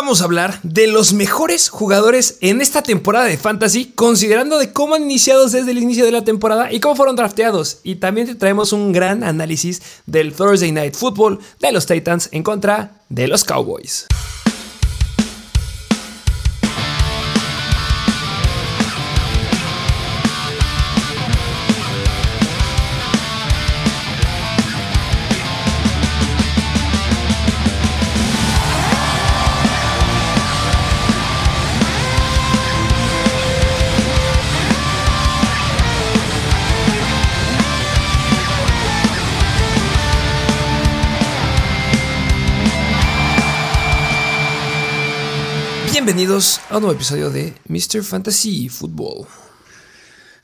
vamos a hablar de los mejores jugadores en esta temporada de Fantasy, considerando de cómo han iniciado desde el inicio de la temporada y cómo fueron drafteados. Y también te traemos un gran análisis del Thursday Night Football de los Titans en contra de los Cowboys. Bienvenidos a un nuevo episodio de Mr. Fantasy Football.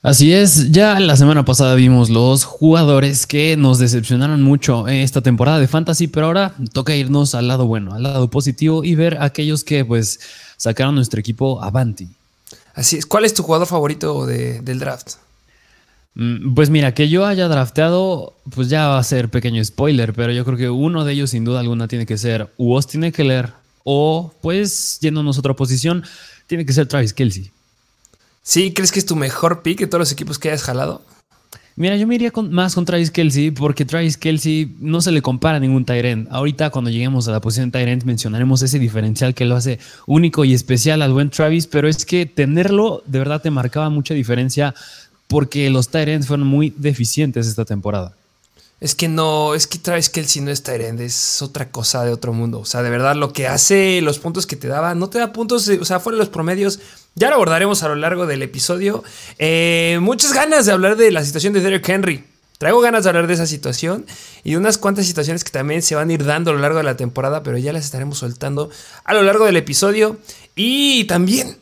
Así es, ya la semana pasada vimos los jugadores que nos decepcionaron mucho en esta temporada de Fantasy, pero ahora toca irnos al lado bueno, al lado positivo y ver aquellos que pues sacaron nuestro equipo avanti. Así es, ¿cuál es tu jugador favorito del draft? Mm, pues mira, que yo haya drafteado, pues ya va a ser pequeño spoiler, pero yo creo que uno de ellos sin duda alguna tiene que ser Austin Eckler o, pues, yéndonos a otra posición, tiene que ser Travis Kelsey. ¿Sí? ¿Crees que es tu mejor pick de todos los equipos que hayas jalado? Mira, yo me iría más con Travis Kelsey porque Travis Kelsey no se le compara a ningún Tyrant. Ahorita, cuando lleguemos a la posición de Tyrant, mencionaremos ese diferencial que lo hace único y especial al buen Travis, pero es que tenerlo de verdad te marcaba mucha diferencia porque los Tyrants fueron muy deficientes esta temporada. Es que no, es que Travis Kelsey no es Tyrend, es otra cosa de otro mundo. O sea, de verdad, lo que hace, los puntos que te daba, no te da puntos, o sea, fuera de los promedios. Ya lo abordaremos a lo largo del episodio. Eh, muchas ganas de hablar de la situación de Derek Henry. Traigo ganas de hablar de esa situación y de unas cuantas situaciones que también se van a ir dando a lo largo de la temporada, pero ya las estaremos soltando a lo largo del episodio. Y también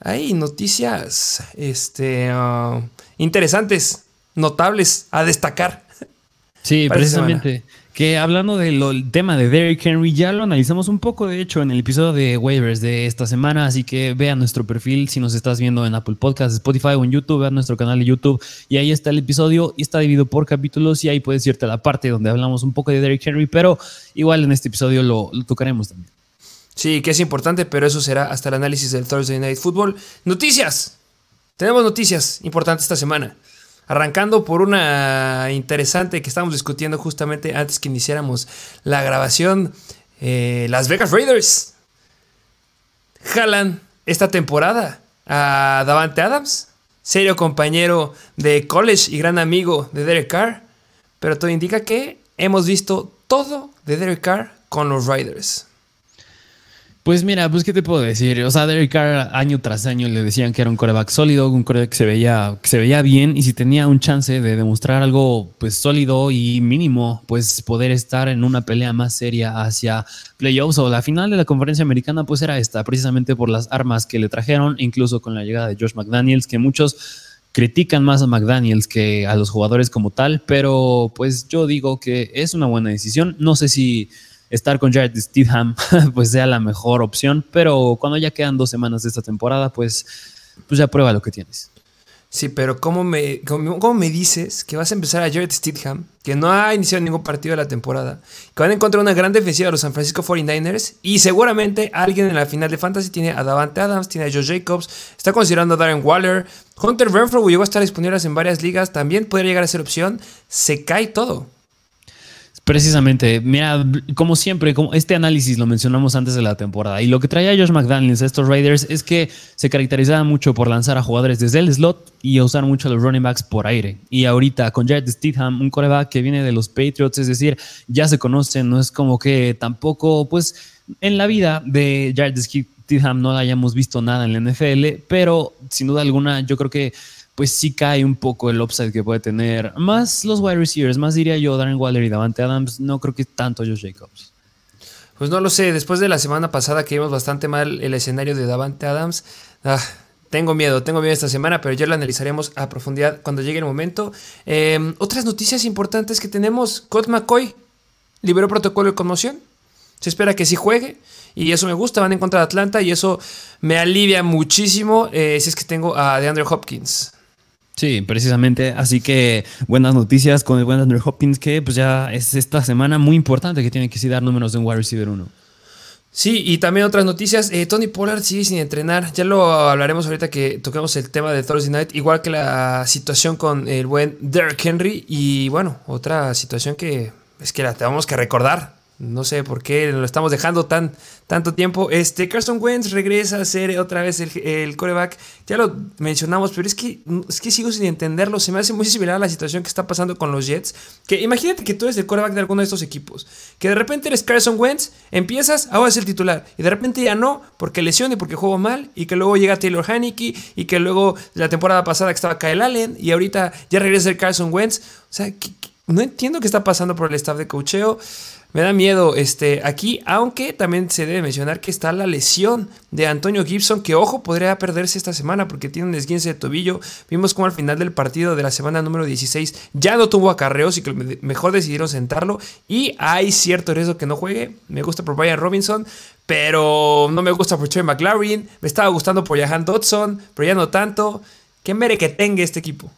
hay noticias este, uh, interesantes, notables a destacar. Sí, precisamente. Que hablando del tema de Derrick Henry, ya lo analizamos un poco, de hecho, en el episodio de waivers de esta semana. Así que vea nuestro perfil si nos estás viendo en Apple Podcasts, Spotify o en YouTube, vea nuestro canal de YouTube. Y ahí está el episodio y está dividido por capítulos. Y ahí puedes irte a la parte donde hablamos un poco de Derrick Henry, pero igual en este episodio lo, lo tocaremos también. Sí, que es importante, pero eso será hasta el análisis del Thursday Night Football. Noticias. Tenemos noticias importantes esta semana. Arrancando por una interesante que estábamos discutiendo justamente antes que iniciáramos la grabación. Eh, Las Vegas Raiders jalan esta temporada a Davante Adams, serio compañero de college y gran amigo de Derek Carr. Pero todo indica que hemos visto todo de Derek Carr con los Raiders. Pues mira, pues qué te puedo decir. O sea, Derek Carr año tras año le decían que era un coreback sólido, un coreback que se veía, que se veía bien y si tenía un chance de demostrar algo pues sólido y mínimo, pues poder estar en una pelea más seria hacia playoffs o la final de la conferencia americana, pues era esta, precisamente por las armas que le trajeron, incluso con la llegada de Josh McDaniels, que muchos critican más a McDaniels que a los jugadores como tal, pero pues yo digo que es una buena decisión. No sé si estar con Jared Stidham pues sea la mejor opción, pero cuando ya quedan dos semanas de esta temporada, pues, pues ya prueba lo que tienes. Sí, pero ¿cómo me, cómo, me dices que vas a empezar a Jared Stidham, que no ha iniciado ningún partido de la temporada, que van a encontrar una gran defensiva de los San Francisco 49ers y seguramente alguien en la final de Fantasy tiene a Davante Adams, tiene a Joe Jacobs, está considerando a Darren Waller, Hunter Renfro llegó a estar disponible en varias ligas, también podría llegar a ser opción, se cae todo. Precisamente, mira, como siempre, como este análisis lo mencionamos antes de la temporada y lo que traía Josh McDaniels a estos Raiders es que se caracterizaba mucho por lanzar a jugadores desde el slot y usar mucho a los running backs por aire. Y ahorita con Jared Stidham, un coreback que viene de los Patriots, es decir, ya se conocen, no es como que tampoco, pues en la vida de Jared Stidham no hayamos visto nada en la NFL, pero sin duda alguna yo creo que pues sí cae un poco el upside que puede tener. Más los wide receivers, más diría yo Darren Waller y Davante Adams, no creo que tanto Josh Jacobs. Pues no lo sé, después de la semana pasada que vimos bastante mal el escenario de Davante Adams, ah, tengo miedo, tengo miedo esta semana, pero ya lo analizaremos a profundidad cuando llegue el momento. Em, otras noticias importantes que tenemos, Colt McCoy liberó protocolo de conmoción, se espera que sí juegue. Y eso me gusta, van en contra de Atlanta y eso me alivia muchísimo eh, si es que tengo a DeAndre Hopkins. Sí, precisamente. Así que buenas noticias con el buen Andrew Hopkins, que pues ya es esta semana muy importante que tiene que sí dar números de un wide receiver 1. Sí, y también otras noticias. Eh, Tony Pollard sigue sin entrenar. Ya lo hablaremos ahorita que toquemos el tema de Thursday Night. Igual que la situación con el buen Derrick Henry. Y bueno, otra situación que es que la tenemos que recordar. No sé por qué lo estamos dejando tan, tanto tiempo. Este, Carson Wentz regresa a ser otra vez el, coreback. Ya lo mencionamos, pero es que, es que sigo sin entenderlo. Se me hace muy similar a la situación que está pasando con los Jets. Que imagínate que tú eres el coreback de alguno de estos equipos. Que de repente eres Carson Wentz, empiezas, ahora es el titular. Y de repente ya no, porque lesión y porque juego mal. Y que luego llega Taylor Haneke. Y que luego la temporada pasada que estaba Kyle Allen. Y ahorita ya regresa el Carson Wentz. O sea, no entiendo qué está pasando por el staff de cocheo. Me da miedo este, aquí, aunque también se debe mencionar que está la lesión de Antonio Gibson, que ojo, podría perderse esta semana porque tiene un esguince de tobillo. Vimos como al final del partido de la semana número 16 ya no tuvo acarreos y que mejor decidieron sentarlo. Y hay cierto riesgo que no juegue. Me gusta por Brian Robinson, pero no me gusta por Trey McLaren. Me estaba gustando por Jahan Dodson, pero ya no tanto. ¿Qué mere que tenga este equipo?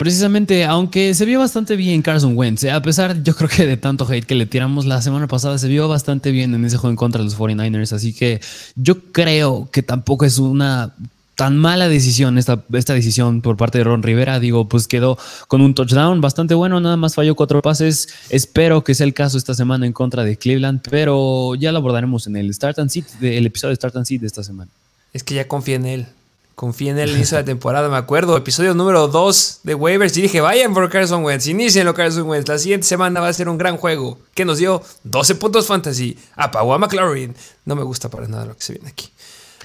Precisamente, aunque se vio bastante bien Carson Wentz, eh, a pesar yo creo que de tanto hate que le tiramos la semana pasada, se vio bastante bien en ese juego en contra de los 49ers, así que yo creo que tampoco es una tan mala decisión esta, esta decisión por parte de Ron Rivera. Digo, pues quedó con un touchdown bastante bueno, nada más falló cuatro pases. Espero que sea el caso esta semana en contra de Cleveland, pero ya lo abordaremos en el Start and Seat, el episodio de Start and Seat de esta semana. Es que ya confía en él. Confié en él inicio de la temporada, me acuerdo. Episodio número 2 de Waivers. Y dije, vayan por Carson Wentz, inicienlo Carson Wentz. La siguiente semana va a ser un gran juego. Que nos dio 12 puntos fantasy. Apagó a McLaurin. No me gusta para nada lo que se viene aquí.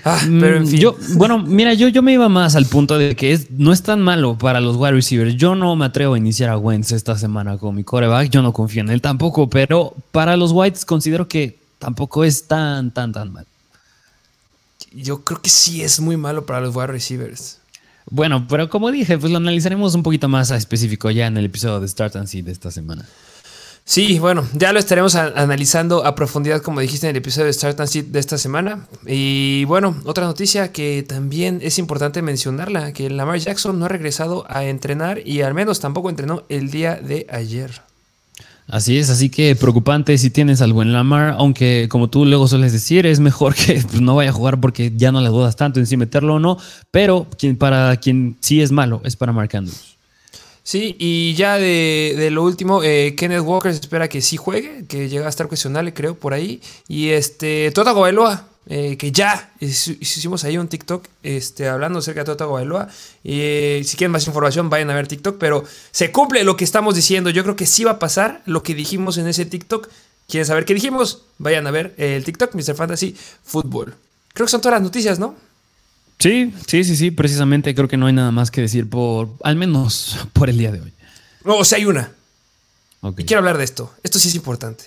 Ah, pero en mm, fin. Yo, bueno, mira, yo, yo me iba más al punto de que es, no es tan malo para los wide receivers. Yo no me atrevo a iniciar a Wentz esta semana con mi coreback. Yo no confío en él tampoco. Pero para los Whites considero que tampoco es tan, tan, tan mal yo creo que sí es muy malo para los wide receivers. Bueno, pero como dije, pues lo analizaremos un poquito más a específico ya en el episodio de Start and Seed de esta semana. Sí, bueno, ya lo estaremos analizando a profundidad, como dijiste en el episodio de Start and Seed de esta semana. Y bueno, otra noticia que también es importante mencionarla, que Lamar Jackson no ha regresado a entrenar y al menos tampoco entrenó el día de ayer. Así es, así que preocupante si tienes al buen Lamar, aunque como tú luego sueles decir, es mejor que pues, no vaya a jugar porque ya no le dudas tanto en si meterlo o no, pero para quien sí es malo es para Mark Andrews. Sí, y ya de, lo último, eh, Kenneth Walker se espera que sí juegue, que llega a estar cuestionable, creo, por ahí. Y este, Tota Gobeloa, eh, que ya hicimos ahí un TikTok este, hablando acerca de Tota. Y eh, si quieren más información, vayan a ver TikTok. Pero se cumple lo que estamos diciendo. Yo creo que sí va a pasar lo que dijimos en ese TikTok. ¿Quieren saber qué dijimos? Vayan a ver el TikTok, Mr. Fantasy Football. Creo que son todas las noticias, ¿no? Sí, sí, sí, sí. Precisamente creo que no hay nada más que decir por, al menos por el día de hoy. No, o sea, hay una. Y quiero hablar de esto. Esto sí es importante.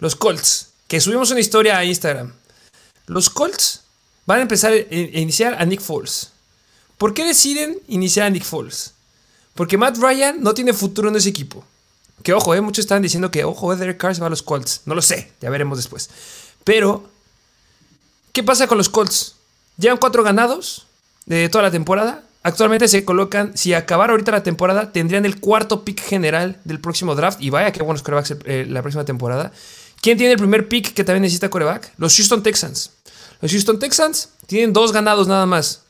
Los Colts, que subimos una historia a Instagram. Los Colts van a empezar a iniciar a Nick Foles. ¿Por qué deciden iniciar a Nick Foles? Porque Matt Ryan no tiene futuro en ese equipo. Que ojo, eh, muchos están diciendo que ojo, Derek Carr va a los Colts. No lo sé, ya veremos después. Pero, ¿qué pasa con los Colts? Llevan cuatro ganados de toda la temporada. Actualmente se colocan, si acabara ahorita la temporada, tendrían el cuarto pick general del próximo draft. Y vaya qué buenos corebacks eh, la próxima temporada. ¿Quién tiene el primer pick que también necesita coreback? Los Houston Texans. Los Houston Texans tienen dos ganados nada más.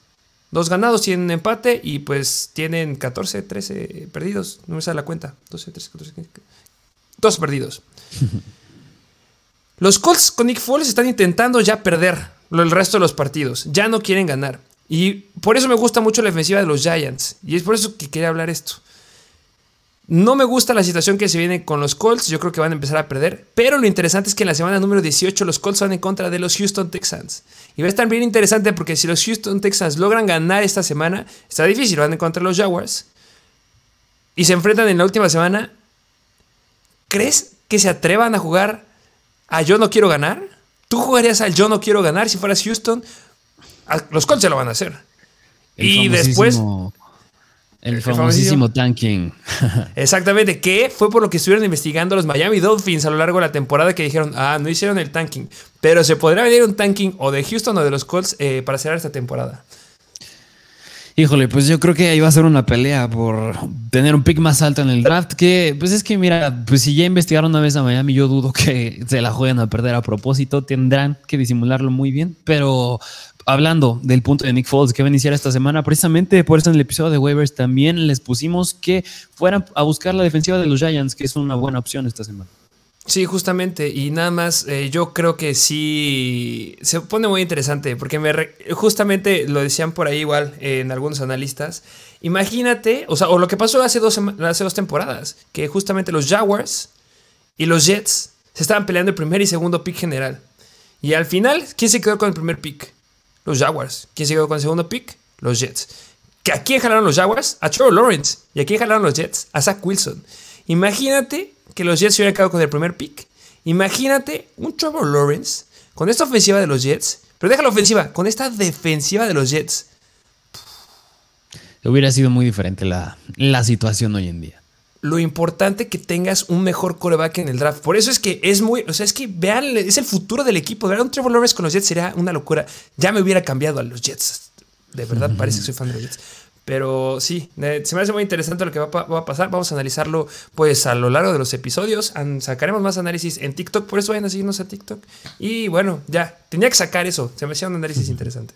Dos ganados, tienen empate y pues tienen 14, 13 perdidos. No me sale la cuenta. 12, 13, 14, 15. Dos perdidos. Los Colts con Nick Foles están intentando ya perder el resto de los partidos. Ya no quieren ganar. Y por eso me gusta mucho la defensiva de los Giants. Y es por eso que quería hablar esto. No me gusta la situación que se viene con los Colts, yo creo que van a empezar a perder, pero lo interesante es que en la semana número 18 los Colts van en contra de los Houston Texans. Y va a estar bien interesante porque si los Houston Texans logran ganar esta semana, está difícil, van en contra de los Jaguars. Y se enfrentan en la última semana. ¿Crees que se atrevan a jugar a yo no quiero ganar? ¿Tú jugarías al yo no quiero ganar si fueras Houston? los Colts se lo van a hacer. y después el, famosísimo, tanking. Exactamente, que fue por lo que estuvieron investigando los Miami Dolphins a lo largo de la temporada que dijeron, ah, no hicieron el tanking. Pero se podría venir un tanking o de Houston o de los Colts eh, para cerrar esta temporada. Híjole, pues yo creo que ahí va a ser una pelea por tener un pick más alto en el draft. Que, pues es que, mira, pues si ya investigaron una vez a Miami, yo dudo que se la jueguen a perder a propósito. Tendrán que disimularlo muy bien. Pero hablando del punto de Nick Foles que va a iniciar esta semana, precisamente por eso en el episodio de waivers también les pusimos que fueran a buscar la defensiva de los Giants, que es una buena opción esta semana. Sí, justamente. Y nada más, eh, yo creo que sí se pone muy interesante, porque me justamente lo decían por ahí igual en algunos analistas. Imagínate, o sea, o lo que pasó hace dos, hace dos temporadas, que justamente los Jaguars y los Jets se estaban peleando el primer y segundo pick general. Y al final, ¿quién se quedó con el primer pick? Los Jaguars. ¿Quién se quedó con el segundo pick? Los Jets. ¿A quién jalaron los Jaguars? A Trevor Lawrence. ¿Y a quién jalaron los Jets? A Zach Wilson. Imagínate que los Jets se hubieran quedado con el primer pick. Imagínate un Trevor Lawrence con esta ofensiva de los Jets. Pero deja la ofensiva, con esta defensiva de los Jets. Hubiera sido muy diferente la, la situación hoy en día lo importante que tengas un mejor coreback en el draft. Por eso es que es muy, o sea, es que vean, es el futuro del equipo. Ver un Trevor Lawrence con los Jets sería una locura. Ya me hubiera cambiado a los Jets. De verdad, parece que soy fan de los Jets. Pero sí, se me hace muy interesante lo que va, a pasar. Vamos a analizarlo pues a lo largo de los episodios. sacaremos más análisis en TikTok, por eso vayan a seguirnos a TikTok. Y bueno, ya, tenía que sacar eso. Se me hacía un análisis interesante.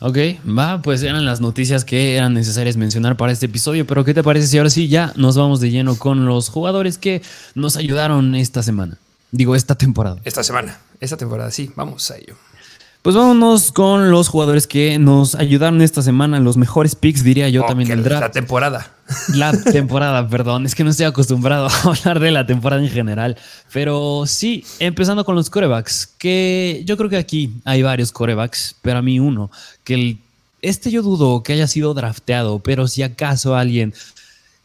Ok, va, pues eran las noticias que eran necesarias mencionar para este episodio, pero ¿qué te parece si ahora sí ya nos vamos de lleno con los jugadores que nos ayudaron esta semana? Digo, esta temporada. Esta semana, esta temporada, sí, vamos a ello. Pues vámonos con los jugadores que nos ayudaron esta semana, los mejores picks, diría yo también del draft. La temporada. La temporada, perdón, es que no estoy acostumbrado a hablar de la temporada en general. Pero sí, empezando con los corebacks, que yo creo que aquí hay varios corebacks, pero a mí uno, que el, este yo dudo que haya sido drafteado, pero si acaso alguien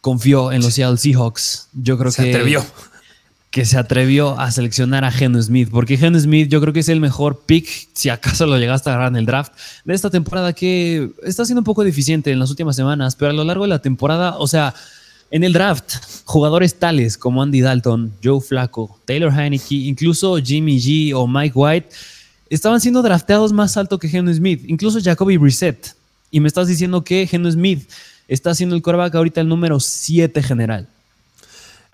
confió en los Seattle Seahawks, yo creo que... Se atrevió que se atrevió a seleccionar a Geno Smith, porque Geno Smith yo creo que es el mejor pick, si acaso lo llegaste a agarrar en el draft, de esta temporada que está siendo un poco deficiente en las últimas semanas, pero a lo largo de la temporada, o sea, en el draft, jugadores tales como Andy Dalton, Joe Flacco, Taylor Heineke, incluso Jimmy G o Mike White, estaban siendo drafteados más alto que Geno Smith, incluso Jacoby Brissett. Y me estás diciendo que Geno Smith está siendo el quarterback ahorita el número 7 general.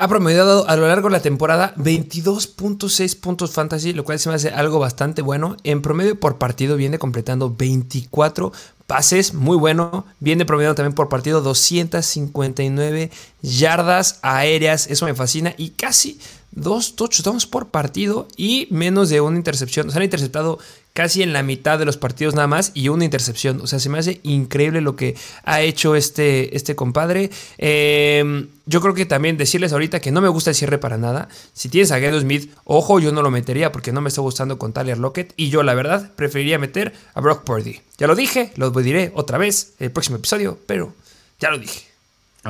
Ha promediado a lo largo de la temporada 22.6 puntos fantasy, lo cual se me hace algo bastante bueno. En promedio por partido viene completando 24 pases, muy bueno. Viene promediando también por partido 259 yardas aéreas, eso me fascina. Y casi dos touchdowns por partido y menos de una intercepción. Se han interceptado casi en la mitad de los partidos nada más y una intercepción. O sea, se me hace increíble lo que ha hecho este, este compadre. Em, yo creo que también decirles ahorita que no me gusta el cierre para nada. Si tienes a Geno Smith, ojo, yo no lo metería porque no me está gustando con Tyler Lockett. Y yo, la verdad, preferiría meter a Brock Purdy. Ya lo dije, lo diré otra vez el próximo episodio, pero ya lo dije.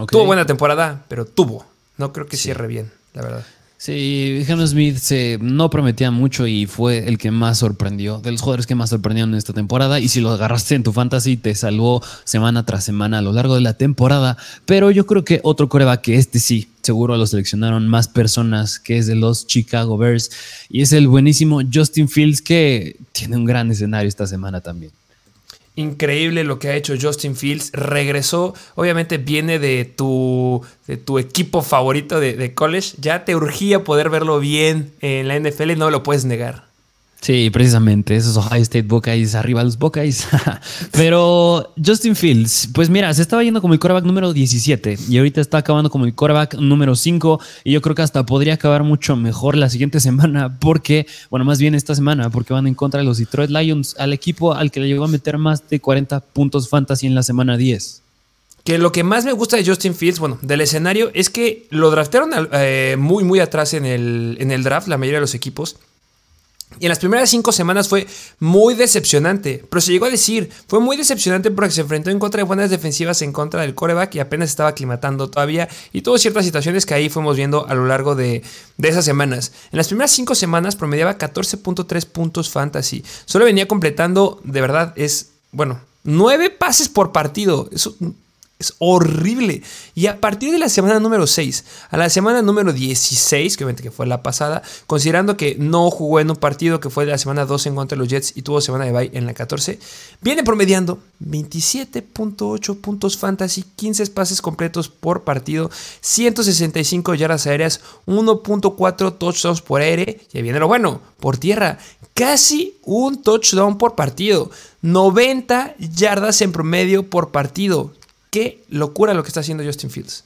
Tuvo buena temporada, pero tuvo. No creo que cierre bien, la verdad. Sí, Geno Smith se no prometía mucho y fue el que más sorprendió, de los jugadores que más sorprendieron en esta temporada. Y si lo agarraste en tu fantasy, te salvó semana tras semana a lo largo de la temporada. Pero yo creo que otro coreback que este sí, seguro lo seleccionaron más personas, que es de los Chicago Bears. Y es el buenísimo Justin Fields, que tiene un gran escenario esta semana también. Increíble lo que ha hecho Justin Fields. Regresó, obviamente viene de tu, de tu equipo favorito de, de college. Ya te urgía poder verlo bien en la NFL no lo puedes negar. Sí, precisamente, esos Ohio State Buckeyes, arriba los Buckeyes. Pero Justin Fields, pues mira, se estaba yendo como el quarterback número 17 y ahorita está acabando como el quarterback número 5 y yo creo que hasta podría acabar mucho mejor la siguiente semana porque, bueno, más bien esta semana, porque van en contra de los Detroit Lions, al equipo al que le llegó a meter más de 40 puntos fantasy en la semana 10 que lo que más me gusta de Justin Fields, bueno, del escenario, es que lo draftearon eh, muy, muy atrás en el, en el draft, la mayoría de los equipos. Y en las primeras cinco semanas fue muy decepcionante, pero se llegó a decir, fue muy decepcionante porque se enfrentó en contra de buenas defensivas en contra del coreback y apenas estaba aclimatando todavía y tuvo ciertas situaciones que ahí fuimos viendo a lo largo de, de esas semanas. En las primeras cinco semanas promediaba 14.3 puntos fantasy, solo venía completando, de verdad, es, bueno, nueve pases por partido. Eso Es horrible. Y a partir de la semana número 6 a la semana número 16, que obviamente que fue la pasada, considerando que no jugó en un partido que fue de la semana 12 en contra de los Jets y tuvo semana de bye en la 14, viene promediando 27.8 puntos fantasy, 15 pases completos por partido, 165 yardas aéreas, 1.4 touchdowns por aire. Y viene lo bueno, por tierra, casi un touchdown por partido, 90 yardas en promedio por partido. Qué locura lo que está haciendo Justin Fields.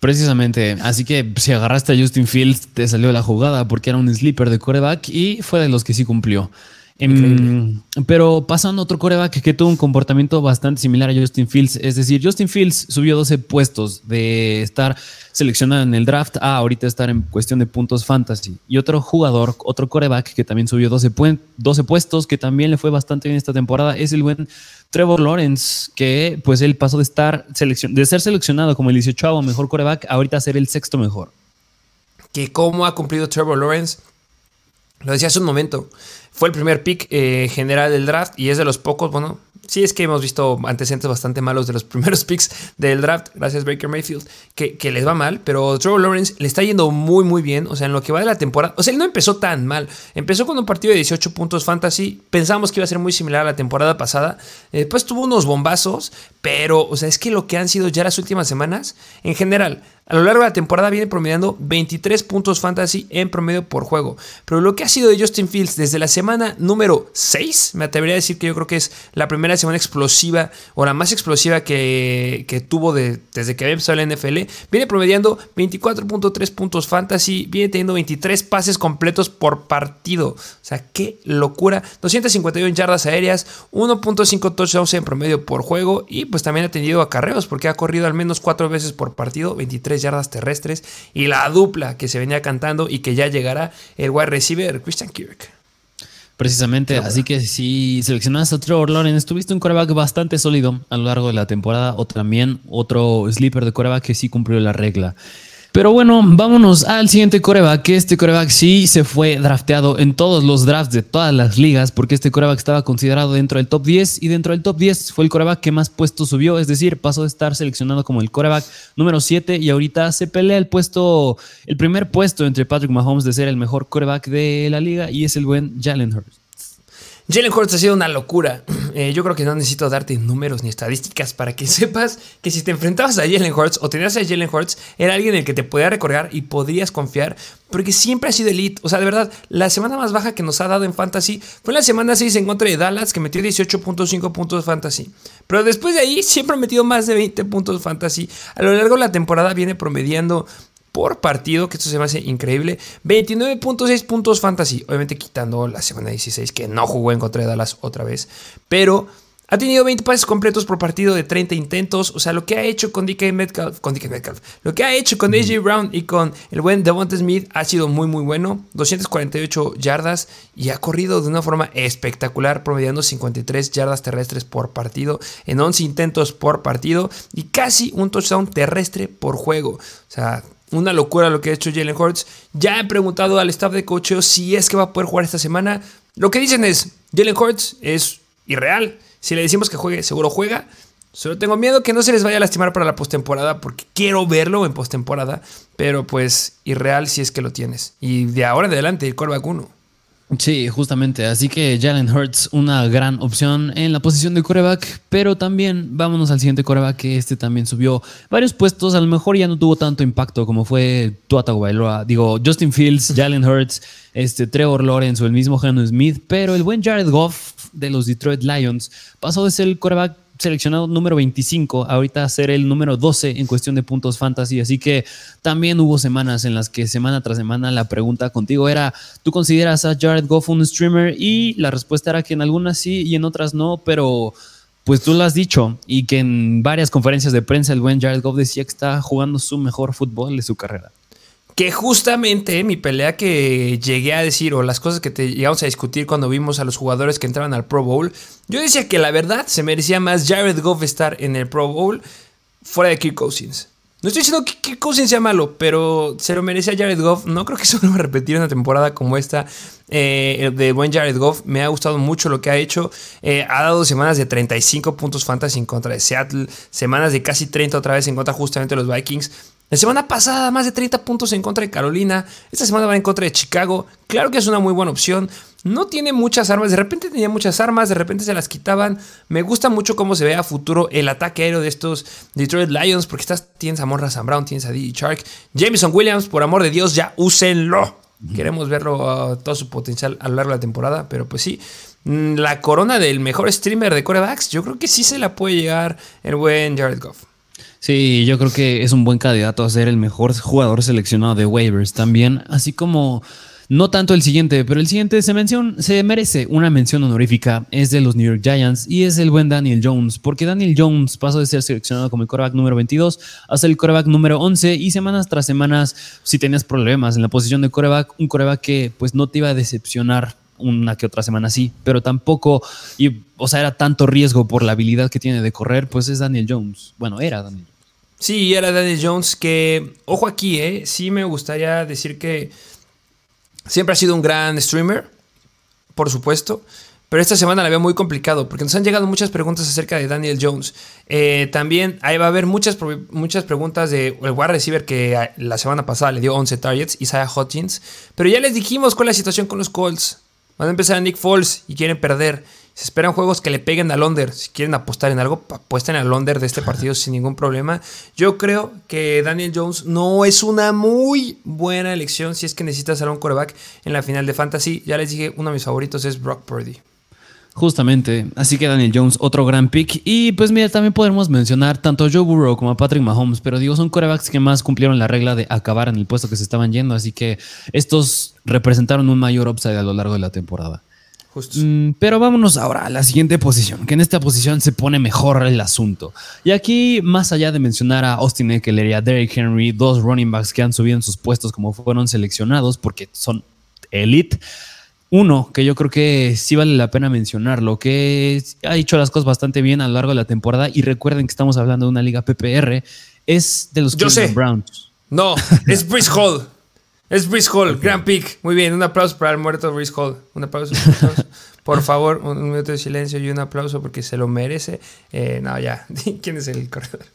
Precisamente, así que si agarraste a Justin Fields, te salió la jugada porque era un sleeper de coreback y fue de los que sí cumplió. Em, pero pasando a otro coreback que tuvo un comportamiento bastante similar a Justin Fields, es decir, Justin Fields subió 12 puestos de estar seleccionado en el draft a ahorita estar en cuestión de puntos fantasy. Y otro jugador, otro coreback que también subió 12, 12 puestos, que también le fue bastante bien esta temporada, es el buen Trevor Lawrence, que pues él pasó de estar de ser seleccionado como el 18 mejor coreback, ahorita a ser el sexto mejor. Que cómo ha cumplido Trevor Lawrence, lo decía hace un momento, fue el primer pick eh, general del draft y es de los pocos, bueno, sí es que hemos visto antecedentes bastante malos de los primeros picks del draft, gracias Baker Mayfield, que, que, les va mal, pero Trevor Lawrence le está yendo muy, muy bien. O sea, en lo que va de la temporada, o sea, él no empezó tan mal. Empezó con un partido de 18 puntos fantasy. Pensamos que iba a ser muy similar a la temporada pasada. Eh, después tuvo unos bombazos, pero, o sea, es que lo que han sido ya las últimas semanas, en general, a lo largo de la temporada viene promediando 23 puntos fantasy en promedio por juego. Pero lo que ha sido de Justin Fields desde la semana número 6, me atrevería a decir que yo creo que es la primera semana explosiva o la más explosiva que, que tuvo desde que había empezado la NFL, viene promediando 24.3 puntos fantasy, viene teniendo 23 pases completos por partido. O sea, qué locura. 251 yardas aéreas, 1.5 touchdowns en promedio por juego y pues también ha tenido acarreos porque ha corrido al menos 4 veces por partido, 23 yardas terrestres y la dupla que se venía cantando y que ya llegará el wide receiver Christian Kirk. Precisamente, así que si seleccionaste a Trevor Lawrence, tuviste un coreback bastante sólido a lo largo de la temporada o también otro sleeper de coreback que sí cumplió la regla. Pero bueno, vámonos al siguiente coreback, este coreback sí se fue drafteado en todos los drafts de todas las ligas, porque este coreback estaba considerado dentro del top 10 y dentro del top 10 fue el coreback que más puestos subió, es decir, pasó de estar seleccionado como el coreback número 7 y ahorita se pelea el puesto, el primer puesto entre Patrick Mahomes de ser el mejor coreback de la liga y es el buen Jalen Hurts. Jalen Hurts ha sido una locura. Eh, yo creo que no necesito darte números ni estadísticas para que sepas que si te enfrentabas a Jalen Hurts o tenías a Jalen Hurts, era alguien en el que te podía recorrer y podrías confiar, porque siempre ha sido elite. O sea, de verdad, la semana más baja que nos ha dado en fantasy fue la semana 6 en contra de Dallas, que metió 18.5 puntos fantasy. Pero después de ahí, siempre ha metido más de 20 puntos fantasy. A lo largo de la temporada viene promediando por partido, que esto se me hace increíble. 29.6 puntos fantasy, obviamente quitando la semana 16 que no jugó en contra de Dallas otra vez, pero ha tenido 20 pases completos por partido de 30 intentos. O sea, lo que ha hecho con DK Metcalf, con DK Metcalf, lo que ha hecho con AJ Brown y con el buen Devonta Smith ha sido muy, muy bueno. 248 yardas y ha corrido de una forma espectacular, promediando 53 yardas terrestres por partido, en 11 intentos por partido y casi un touchdown terrestre por juego. O sea, una locura lo que ha hecho Jalen Hurts. Ya he preguntado al staff de cocheo si es que va a poder jugar esta semana. Lo que dicen es, Jalen Hurts es irreal. Si le decimos que juegue, seguro juega. Solo tengo miedo que no se les vaya a lastimar para la postemporada porque quiero verlo en postemporada. Pero pues irreal si es que lo tienes. Y de ahora en adelante, el quarterback 1. Sí, justamente. Así que Jalen Hurts, una gran opción en la posición de coreback. Pero también vámonos al siguiente coreback, que este también subió varios puestos. A lo mejor ya no tuvo tanto impacto como fue Tua Tagovailoa. Digo, Justin Fields, Jalen Hurts, este, Trevor Lawrence o el mismo Geno Smith. Pero el buen Jared Goff de los Detroit Lions pasó de ser el coreback seleccionado número 25, ahorita a ser el número 12 en cuestión de puntos fantasy. Así que también hubo semanas en las que semana tras semana la pregunta contigo era, ¿tú consideras a Jared Goff un streamer? Y la respuesta era que en algunas sí y en otras no, pero pues tú lo has dicho y que en varias conferencias de prensa el buen Jared Goff decía que está jugando su mejor fútbol de su carrera que justamente mi pelea que llegué a decir o las cosas que te llegamos a discutir cuando vimos a los jugadores que entraban al Pro Bowl, yo decía que la verdad se merecía más Jared Goff estar en el Pro Bowl fuera de Kirk Cousins. No estoy diciendo que, que Cousins sea malo, pero se lo merece a Jared Goff. No creo que se vuelva a repetir una temporada como esta eh, de buen Jared Goff. Me ha gustado mucho lo que ha hecho. Eh, ha dado semanas de 35 puntos fantasy en contra de Seattle, semanas de casi 30 otra vez en contra justamente de los Vikings. La semana pasada, más de 30 puntos en contra de Carolina. Esta semana va en contra de Chicago. Claro que es una muy buena opción. No tiene muchas armas. De repente tenía muchas armas, de repente se las quitaban. Me gusta mucho cómo se ve a futuro el ataque aéreo de estos Detroit Lions. Porque estás, tienes a Morra Sam Brown, tienes a D. Shark. Jameson Williams, por amor de Dios, ya úsenlo. Queremos verlo uh, todo su potencial a lo largo de la temporada. Pero pues sí, mm, la corona del mejor streamer de corebacks, yo creo que sí se la puede llegar el buen Jared Goff. Sí, yo creo que es un buen candidato a ser el mejor jugador seleccionado de waivers también, así como no tanto el siguiente, pero el siguiente se, se merece una mención honorífica, es de los New York Giants y es el buen Daniel Jones, porque Daniel Jones pasó de ser seleccionado como el coreback número 22 a ser el coreback número 11 y semanas tras semanas, si tenías problemas en la posición de coreback, un coreback que pues no te iba a decepcionar una que otra semana sí, pero tampoco, y, o sea, era tanto riesgo por la habilidad que tiene de correr, pues es Daniel Jones. Bueno, era Daniel Jones. Sí, era Daniel Jones que, ojo aquí, ¿eh? sí me gustaría decir que siempre ha sido un gran streamer, por supuesto, pero esta semana la veo muy complicado porque nos han llegado muchas preguntas acerca de Daniel Jones. Eh, también ahí va a haber muchas, muchas preguntas de el wide receiver que la semana pasada le dio 11 targets, Isaiah Hodgins, pero ya les dijimos cuál es la situación con los Colts. Van a empezar a Nick Foles y quieren perder. Se esperan juegos que le peguen al under. Si quieren apostar en algo, apuesten al under de este partido sin ningún problema. Yo creo que Daniel Jones no es una muy buena elección si es que necesitas a un coreback en la final de Fantasy. Ya les dije, uno de mis favoritos es Brock Purdy. Justamente, así que Daniel Jones, otro gran pick. Y pues mira, también podemos mencionar tanto a Joe Burrow como a Patrick Mahomes, pero digo, son corebacks que más cumplieron la regla de acabar en el puesto que se estaban yendo, así que estos representaron un mayor upside a lo largo de la temporada. Justo. Mm, pero vámonos ahora a la siguiente posición, que en esta posición se pone mejor el asunto. Y aquí, más allá de mencionar a Austin Eckler y a Derrick Henry, dos running backs que han subido en sus puestos como fueron seleccionados porque son elite, uno que yo creo que sí vale la pena mencionarlo, que ha hecho las cosas bastante bien a lo largo de la temporada y recuerden que estamos hablando de una liga PPR, es de los Cleveland Browns. No, es Brice Hall. Es Brice Hall, gran pick. Muy bien, un aplauso para el muerto Brice Hall. Un aplauso. Por favor, un, minuto de silencio y un aplauso porque se lo merece. Eh, no, ya. ¿Quién es el corredor?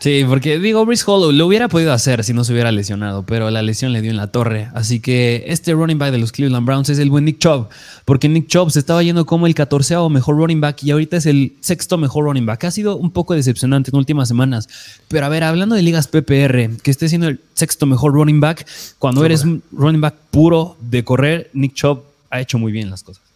Sí, porque digo, Brice Hollow lo hubiera podido hacer si no se hubiera lesionado, pero la lesión le dio en la torre. Así que este running back de los Cleveland Browns es el buen Nick Chubb, porque Nick Chubb se estaba yendo como el catorceavo mejor running back y ahorita es el sexto mejor running back. Ha sido un poco decepcionante en últimas semanas. Pero a ver, hablando de ligas PPR, que esté siendo el sexto mejor running back, cuando eres un running back puro de correr, Nick Chubb ha hecho muy bien las cosas.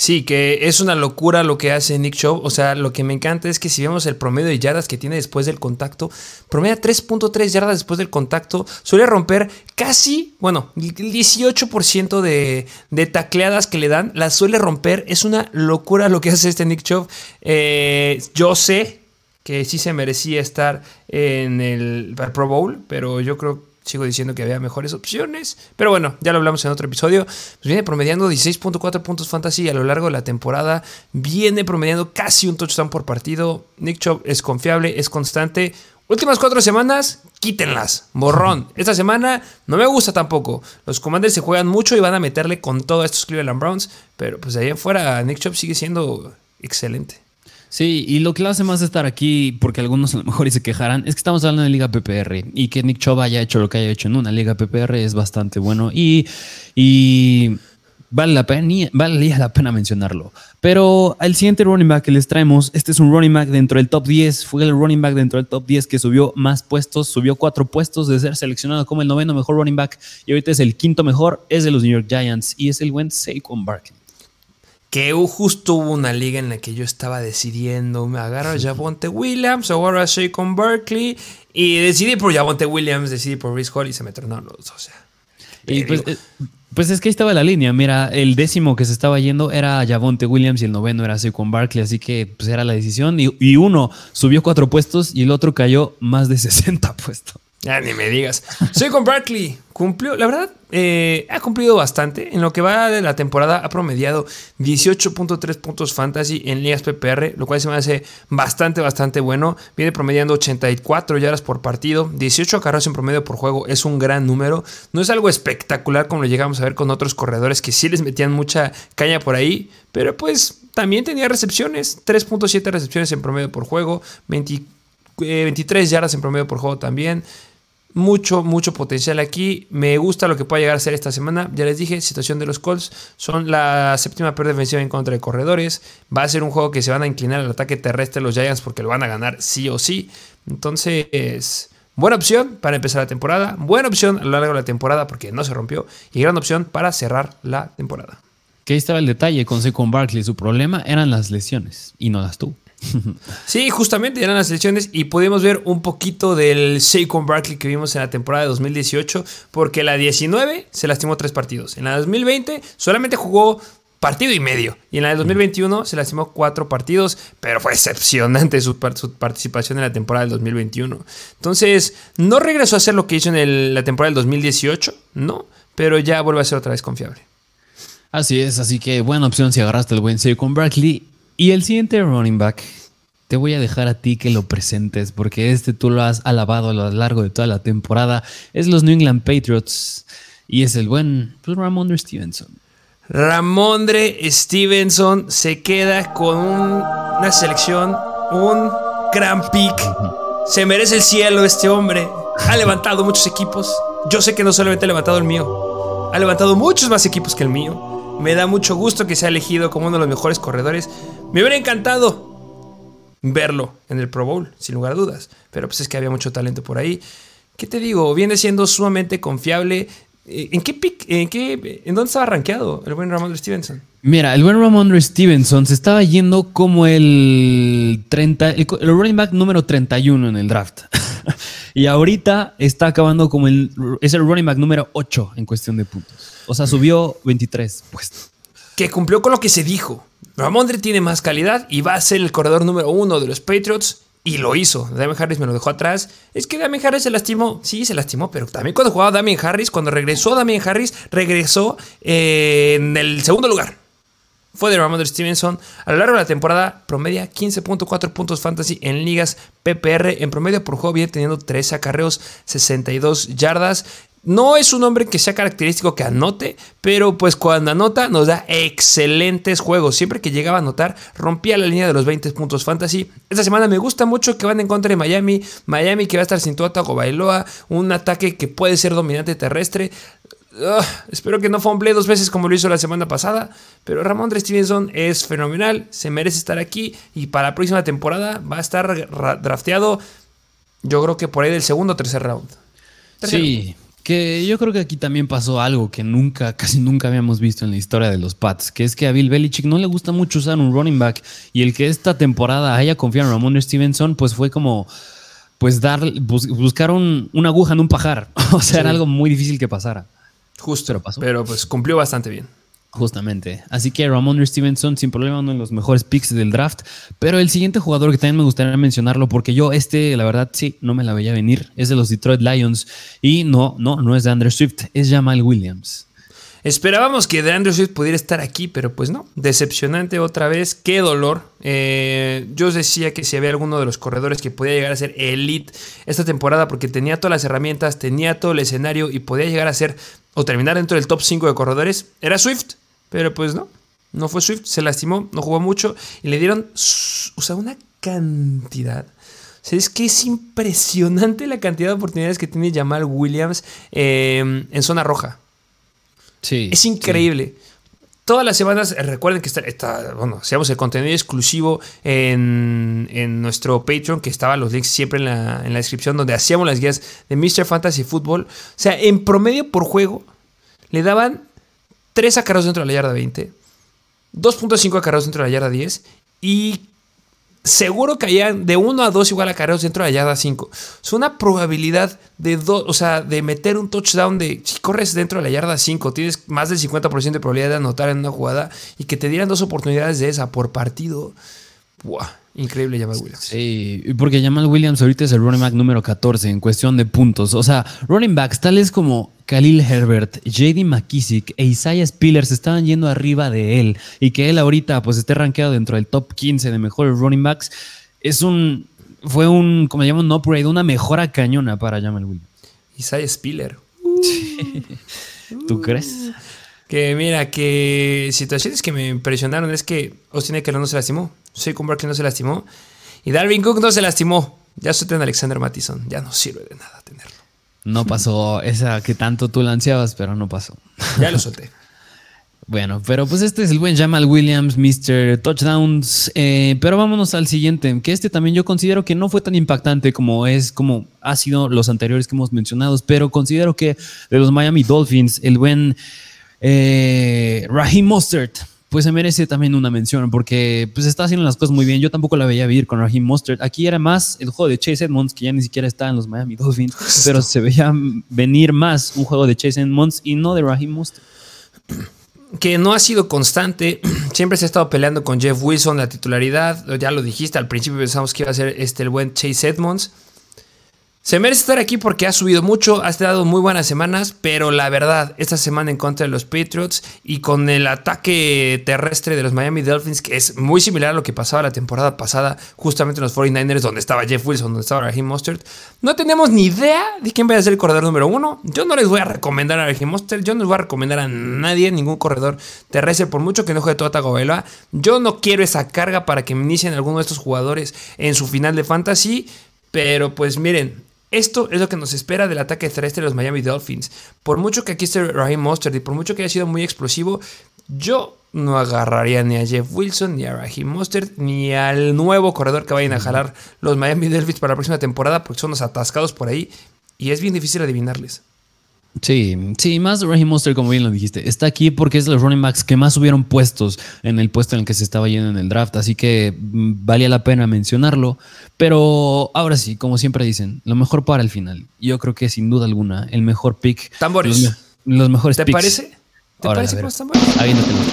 Sí, que es una locura lo que hace Nick Chubb. O sea, lo que me encanta es que si vemos el promedio de yardas que tiene después del contacto, promedia 3.3 yardas después del contacto, suele romper casi, bueno, el 18% de, de tacleadas que le dan, las suele romper. Es una locura lo que hace este Nick Chubb. Eh, yo sé que sí se merecía estar en el Pro Bowl, pero yo creo Sigo diciendo que había mejores opciones. Pero bueno, ya lo hablamos en otro episodio. Pues viene promediando 16.4 puntos fantasy a lo largo de la temporada. Viene promediando casi un touchdown por partido. Nick Chubb es confiable, es constante. Últimas cuatro semanas, quítenlas. Borrón. Esta semana no me gusta tampoco. Los Commanders se juegan mucho y van a meterle con todo estos Cleveland Browns. Pero pues de ahí afuera, Nick Chubb sigue siendo excelente. Sí, y lo que lo hace más estar aquí, porque algunos a lo mejor y se quejarán, es que estamos hablando de Liga PPR y que Nick Chubb haya hecho lo que haya hecho en una. Liga PPR es bastante bueno y, y vale, la pena, vale la pena mencionarlo. Pero el siguiente running back que les traemos, este es un running back dentro del top 10, fue el running back dentro del top 10 que subió más puestos, subió cuatro puestos de ser seleccionado como el noveno mejor running back y ahorita es el quinto mejor, es de los New York Giants y es el buen Saquon Barkley que justo hubo una liga en la que yo estaba decidiendo, me agarro a Javonte Williams, agarro a Shaquon Berkeley y decidí por Javonte Williams, decidí por Rhys Hall y se me tornaron los dos, o sea. Pues, eh, pues, es que ahí estaba la línea, mira, el décimo que se estaba yendo era Javonte Williams y el noveno era Shaquon Barkley, así que pues era la decisión y, y uno subió cuatro puestos y el otro cayó más de 60 puestos. Ya ni me digas. Soy con Barkley. Cumplió, la verdad, eh, ha cumplido bastante. En lo que va de la temporada ha promediado 18.3 puntos fantasy en ligas PPR, lo cual se me hace bastante, bastante bueno. Viene promediando 84 yardas por partido, 18 carros en promedio por juego. Es un gran número. No es algo espectacular como lo llegamos a ver con otros corredores que sí les metían mucha caña por ahí, pero pues también tenía recepciones. 3.7 recepciones en promedio por juego, 23 eh, yardas en promedio por juego también mucho, mucho potencial aquí. Me gusta lo que pueda llegar a ser esta semana. Ya les dije, situación de los Colts. Son la séptima peor defensiva en contra de corredores. Va a ser un juego que se van a inclinar al ataque terrestre los Giants porque lo van a ganar sí o sí. Entonces, buena opción para empezar la temporada. Buena opción a lo largo de la temporada porque no se rompió. Y gran opción para cerrar la temporada. Que ahí estaba el detalle con Saquon Barkley. Su problema eran las lesiones y no las tuvo. Sí, justamente eran las elecciones y pudimos ver un poquito del Saquon Barkley que vimos en la temporada de 2018, porque la 19 se lastimó tres partidos. En la 2020 solamente jugó partido y medio. Y en la de 2021 se lastimó cuatro partidos, pero fue excepcionante su, participación en la temporada del 2021. Entonces, no regresó a hacer lo que hizo en la temporada del 2018, no, pero ya vuelve a ser otra vez confiable. Así es, así que buena opción si agarraste el buen Saquon Barkley. Y el siguiente running back, te voy a dejar a ti que lo presentes, porque este tú lo has alabado a lo largo de toda la temporada. Es los New England Patriots y es el buen pues, Ramondre Stevenson. Ramondre Stevenson se queda con una selección, un gran pick. Se merece el cielo este hombre. Ha levantado muchos equipos. Yo sé que no solamente ha levantado el mío, ha levantado muchos más equipos que el mío. Me da mucho gusto que sea elegido como uno de los mejores corredores. Me hubiera encantado verlo en el Pro Bowl, sin lugar a dudas. Pero pues es que había mucho talento por ahí. ¿Qué te digo? Viene siendo sumamente confiable. Eh, ¿En qué pick, en qué, en dónde estaba rankeado el buen Ramondre Stevenson? Mira, el buen Ramondre Stevenson se estaba yendo como el 30, el, running back número 31 en el draft. y ahorita está acabando como el, es el running back número 8 en cuestión de puntos. O sea, subió 23 puestos. Que cumplió con lo que se dijo. Ramondre tiene más calidad y va a ser el corredor número uno de los Patriots. Y lo hizo. Damien Harris me lo dejó atrás. Es que Damien Harris se lastimó. Sí, se lastimó, pero también cuando jugaba Damien Harris, cuando regresó Damien Harris, regresó eh, en el segundo lugar. Fue de Ramondre Stevenson. A lo largo de la temporada, promedia 15.4 puntos fantasy en ligas PPR. En promedio por juego viene teniendo 13 acarreos, 62 yardas. No es un hombre que sea característico que anote, pero pues cuando anota nos da excelentes juegos. Siempre que llegaba a anotar, rompía la línea de los 20 puntos fantasy. Esta semana me gusta mucho que van en contra de Miami. Miami que va a estar sin Tua Bailoa, un ataque que puede ser dominante terrestre. espero que no fumble dos veces como lo hizo la semana pasada. Pero Ramón Stevenson es fenomenal, se merece estar aquí y para la próxima temporada va a estar drafteado. Yo creo que por ahí del segundo o tercer round. Sí, que yo creo que aquí también pasó algo que nunca, casi nunca habíamos visto en la historia de los Pats, que es que a Bill Belichick no le gusta mucho usar un running back y el que esta temporada haya confiado en Ramón Stevenson, pues fue como pues dar, buscar una aguja en un pajar. O sea, era algo muy difícil que pasara. Justo, pero pasó. Pero pues cumplió bastante bien. Justamente. Así que Ramon Stevenson, sin problema, uno de los mejores picks del draft. Pero el siguiente jugador que también me gustaría mencionarlo, porque yo, este, la verdad, sí, no me la veía venir, es de los Detroit Lions. Y no, no, no es de Andrew Swift, es Jamal Williams. Esperábamos que de Andrew Swift pudiera estar aquí, pero pues no. Decepcionante otra vez. Qué dolor. Eh, yo decía que si había alguno de los corredores que podía llegar a ser elite esta temporada, porque tenía todas las herramientas, tenía todo el escenario y podía llegar a ser o terminar dentro del top 5 de corredores, era Swift. Pero pues no, no fue Swift, se lastimó, no jugó mucho y le dieron, o sea, una cantidad. O sea, es que es impresionante la cantidad de oportunidades que tiene Jamal Williams em, en zona roja. Sí. Es increíble. Todas las semanas, recuerden que está, está bueno, seamos el contenido exclusivo en, en, nuestro Patreon, que estaban los links siempre en la, en la descripción, donde hacíamos las guías de Mr. Fantasy Football. O sea, en promedio por juego, le daban 3 acarreos dentro de la yarda 20, 2.5 acarreos dentro de la yarda 10 y seguro caían de 1 a 2 igual acarreos dentro de la yarda 5. Es una probabilidad de, o sea, de meter un touchdown de si corres dentro de la yarda 5, tienes más del 50% de probabilidad de anotar en una jugada y que te dieran dos oportunidades de esa por partido. Buah, Increíble Jamal Williams. Sí, porque Jamal Williams ahorita es el running back número 14 en cuestión de puntos. O sea, running backs tales como Khalil Herbert, JD McKissick e Isaiah Spiller se estaban yendo arriba de él y que él ahorita pues esté rankeado dentro del top 15 de mejores running backs es un fue un como llaman un upgrade, una mejora cañona para Jamal Williams. Isaiah Spiller. ¿Tú crees? Que mira, que situaciones que me impresionaron es que Austin Eckler no se lastimó, Saquon Barkley no se lastimó y Darwin Cook no se lastimó. Ya en Alexander Mattison, ya no sirve de nada tenerlo. No pasó esa que tanto tú la ansiabas, pero no pasó. Ya lo solté. Bueno, pero pues este es el buen Jamal Williams, Mr. Touchdowns. Eh, pero vámonos al siguiente, que este también yo considero que no fue tan impactante como es, como ha sido los anteriores que hemos mencionado, pero considero que de los Miami Dolphins, el buen eh, Raheem Mostert, pues se merece también una mención porque pues está haciendo las cosas muy bien. Yo tampoco la veía vivir con Raheem Mostert. Aquí era más el juego de Chase Edmonds, que ya ni siquiera está en los Miami Dolphins, pero se veía venir más un juego de Chase Edmonds y no de Raheem Mostert que no ha sido constante. Siempre se ha estado peleando con Jeff Wilson la titularidad. Ya lo dijiste, al principio pensamos que iba a ser este, el buen Chase Edmonds. Se merece estar aquí porque ha subido mucho, ha estado muy buenas semanas, pero la verdad, esta semana en contra de los Patriots y con el ataque terrestre de los Miami Dolphins, que es muy similar a lo que pasaba la temporada pasada, justamente en los 49ers, donde estaba Jeff Wilson, donde estaba Raheem Mostert, no tenemos ni idea de quién va a ser el corredor número uno. Yo no les voy a recomendar a Raheem Mostert, yo no les voy a recomendar a nadie, ningún corredor terrestre, por mucho que no juegue Tota Tagovailoa. Yo no quiero esa carga para que me inicien alguno de estos jugadores en su final de fantasy, pero pues miren, esto es lo que nos espera del ataque terrestre de los Miami Dolphins. Por mucho que aquí esté Raheem Mostert y por mucho que haya sido muy explosivo, yo no agarraría ni a Jeff Wilson, ni a Raheem Mostert, ni al nuevo corredor que vayan a jalar los Miami Dolphins para la próxima temporada, porque son los atascados por ahí y es bien difícil adivinarles. Sí, sí, más Raheem Monster, como bien lo dijiste, está aquí porque es de los running backs que más hubieron puestos en el puesto en el que se estaba yendo en el draft, así que mm, valía la pena mencionarlo. Pero ahora sí, como siempre dicen, lo mejor para el final. Yo creo que sin duda alguna, el mejor pick. Tambores. Los, mejores ¿Te parece? ¿Te parece con los tambores? Ahí no tenemos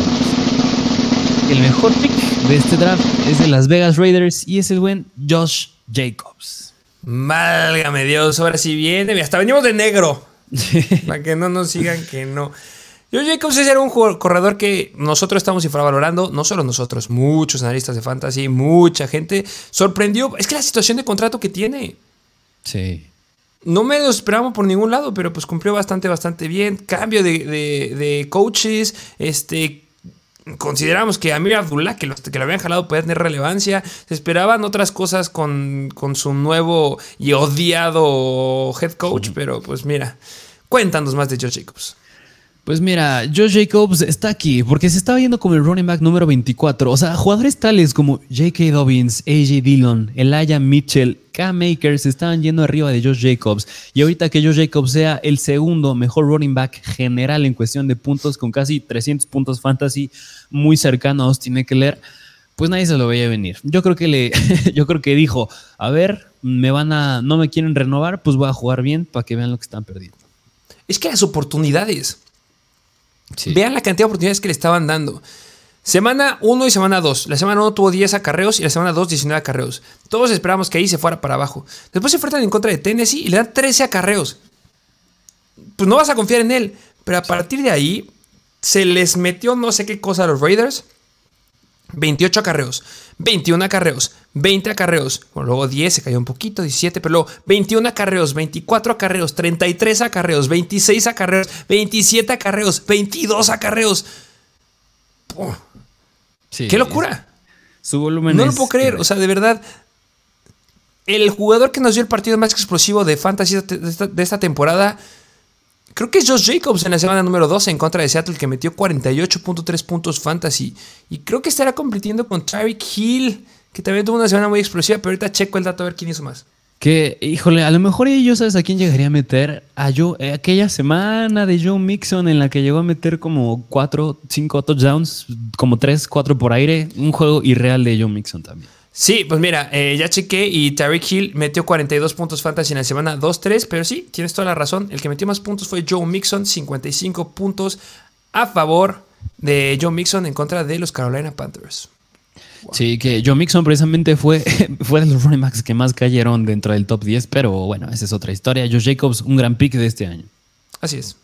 El mejor pick de este draft es de Las Vegas Raiders y es el buen Josh Jacobs. Válgame Dios, ahora sí viene. Hasta venimos de negro. Para que no nos sigan que no. Yo Jacobs era un corredor que nosotros estamos infravalorando, no solo nosotros, muchos analistas de fantasy, mucha gente sorprendió. Es que la situación de contrato que tiene. Sí. No me lo esperábamos por ningún lado, pero pues cumplió bastante, bastante bien. Cambio de, de coaches, este, consideramos que Amir Abdullah, que lo, que lo habían jalado, puede tener relevancia. Se esperaban otras cosas con, su nuevo y odiado head coach, pero pues mira, cuéntanos más de Josh Jacobs. Pues mira, Josh Jacobs está aquí porque se estaba viendo como el running back número 24. O sea, jugadores tales como J.K. Dobbins, A.J. Dillon, Elijah Mitchell, K-Makers estaban yendo arriba de Josh Jacobs. Y ahorita que Josh Jacobs sea el segundo mejor running back general en cuestión de puntos, con casi 300 puntos fantasy, muy cercano a Austin Eckler, pues nadie se lo veía venir. Yo creo que le, yo creo que dijo, a ver, me van a, no me quieren renovar, pues voy a jugar bien para que vean lo que están perdiendo. Es que las oportunidades Vean la cantidad de oportunidades que le estaban dando. Semana 1 y semana 2. La semana 1 tuvo 10 acarreos y la semana 2 19 acarreos. Todos esperamos que ahí se fuera para abajo. Después se enfrentan en contra de Tennessee y le dan 13 acarreos. Pues no vas a confiar en él. Pero a partir de ahí se les metió no sé qué cosa a los Raiders. 28 acarreos, 21 acarreos, 20 acarreos, bueno, luego 10 se cayó un poquito, 17, pero luego 21 acarreos, 24 acarreos, 33 acarreos, 26 acarreos, 27 acarreos, 22 acarreos. ¡Qué locura! Su volumen No lo puedo creer, o sea, de verdad. El jugador que nos dio el partido más explosivo de fantasy de esta temporada Creo que es Josh Jacobs en la semana número 12 en contra de Seattle que metió 48.3 puntos fantasy. Y creo que estará compitiendo con Tyreek Hill, que también tuvo una semana muy explosiva, pero ahorita checo el dato a ver quién hizo más. Que, híjole, a lo mejor yo sabes a quién llegaría a meter. A yo, eh, aquella semana de Joe Mixon en la que llegó a meter como 4, 5 touchdowns, como 3, 4 por aire. Un juego irreal de Joe Mixon también. Sí, pues mira, eh, ya chequé y Tariq Hill metió 42 puntos fantasy en la semana 2-3, pero sí, tienes toda la razón. El que metió más puntos fue Joe Mixon, 55 puntos a favor de Joe Mixon en contra de los Carolina Panthers. Sí, que Joe Mixon precisamente fue, fue de los running backs que más cayeron dentro del top 10, pero bueno, esa es otra historia. Joe Jacobs, un gran pick de este año. Así es.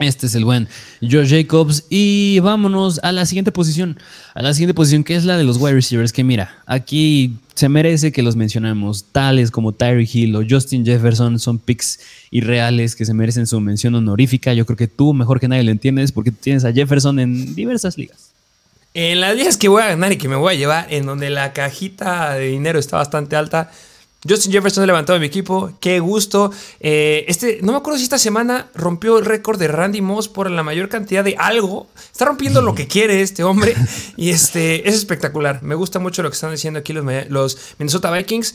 Este es el buen Joe Jacobs. Y vámonos a la siguiente posición. A la siguiente posición, que es la de los wide receivers. Que mira, aquí se merece que los mencionemos. Tales como Tyree Hill o Justin Jefferson son picks irreales que se merecen su mención honorífica. Yo creo que tú, mejor que nadie, lo entiendes porque tienes a Jefferson en diversas ligas. En las ligas que voy a ganar y que me voy a llevar, en donde la cajita de dinero está bastante alta, Justin Jefferson ha levantado mi equipo, qué gusto. Eh, este, no me acuerdo si esta semana rompió el récord de Randy Moss por la mayor cantidad de algo. Está rompiendo lo que quiere este hombre y este es espectacular. Me gusta mucho lo que están diciendo aquí los, los Minnesota Vikings.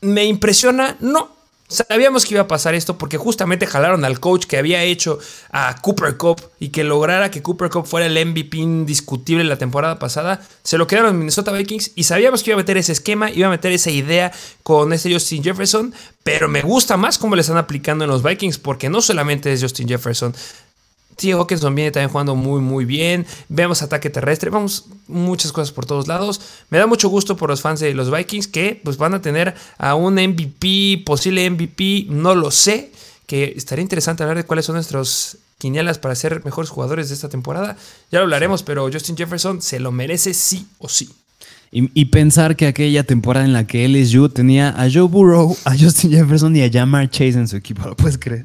Me impresiona, no, Sabíamos que iba a pasar esto porque justamente jalaron al coach que había hecho a Cooper Cup y que lograra que Cooper Cup fuera el MVP indiscutible la temporada pasada. Se lo quedaron Minnesota Vikings y sabíamos que iba a meter ese esquema, iba a meter esa idea con este Justin Jefferson, pero me gusta más cómo le están aplicando en los Vikings porque no solamente es Justin Jefferson, T. Hawkinson viene también jugando muy, muy bien. Vemos ataque terrestre. Vamos muchas cosas por todos lados. Me da mucho gusto por los fans de los Vikings que pues, van a tener a un MVP, posible MVP, no lo sé. Que estaría interesante hablar de cuáles son nuestros quinielas para ser mejores jugadores de esta temporada. Ya lo hablaremos, pero Justin Jefferson se lo merece sí o sí. Y, y, pensar que aquella temporada en la que LSU tenía a Joe Burrow, a Justin Jefferson y a Jamar Chase en su equipo, ¿lo puedes creer?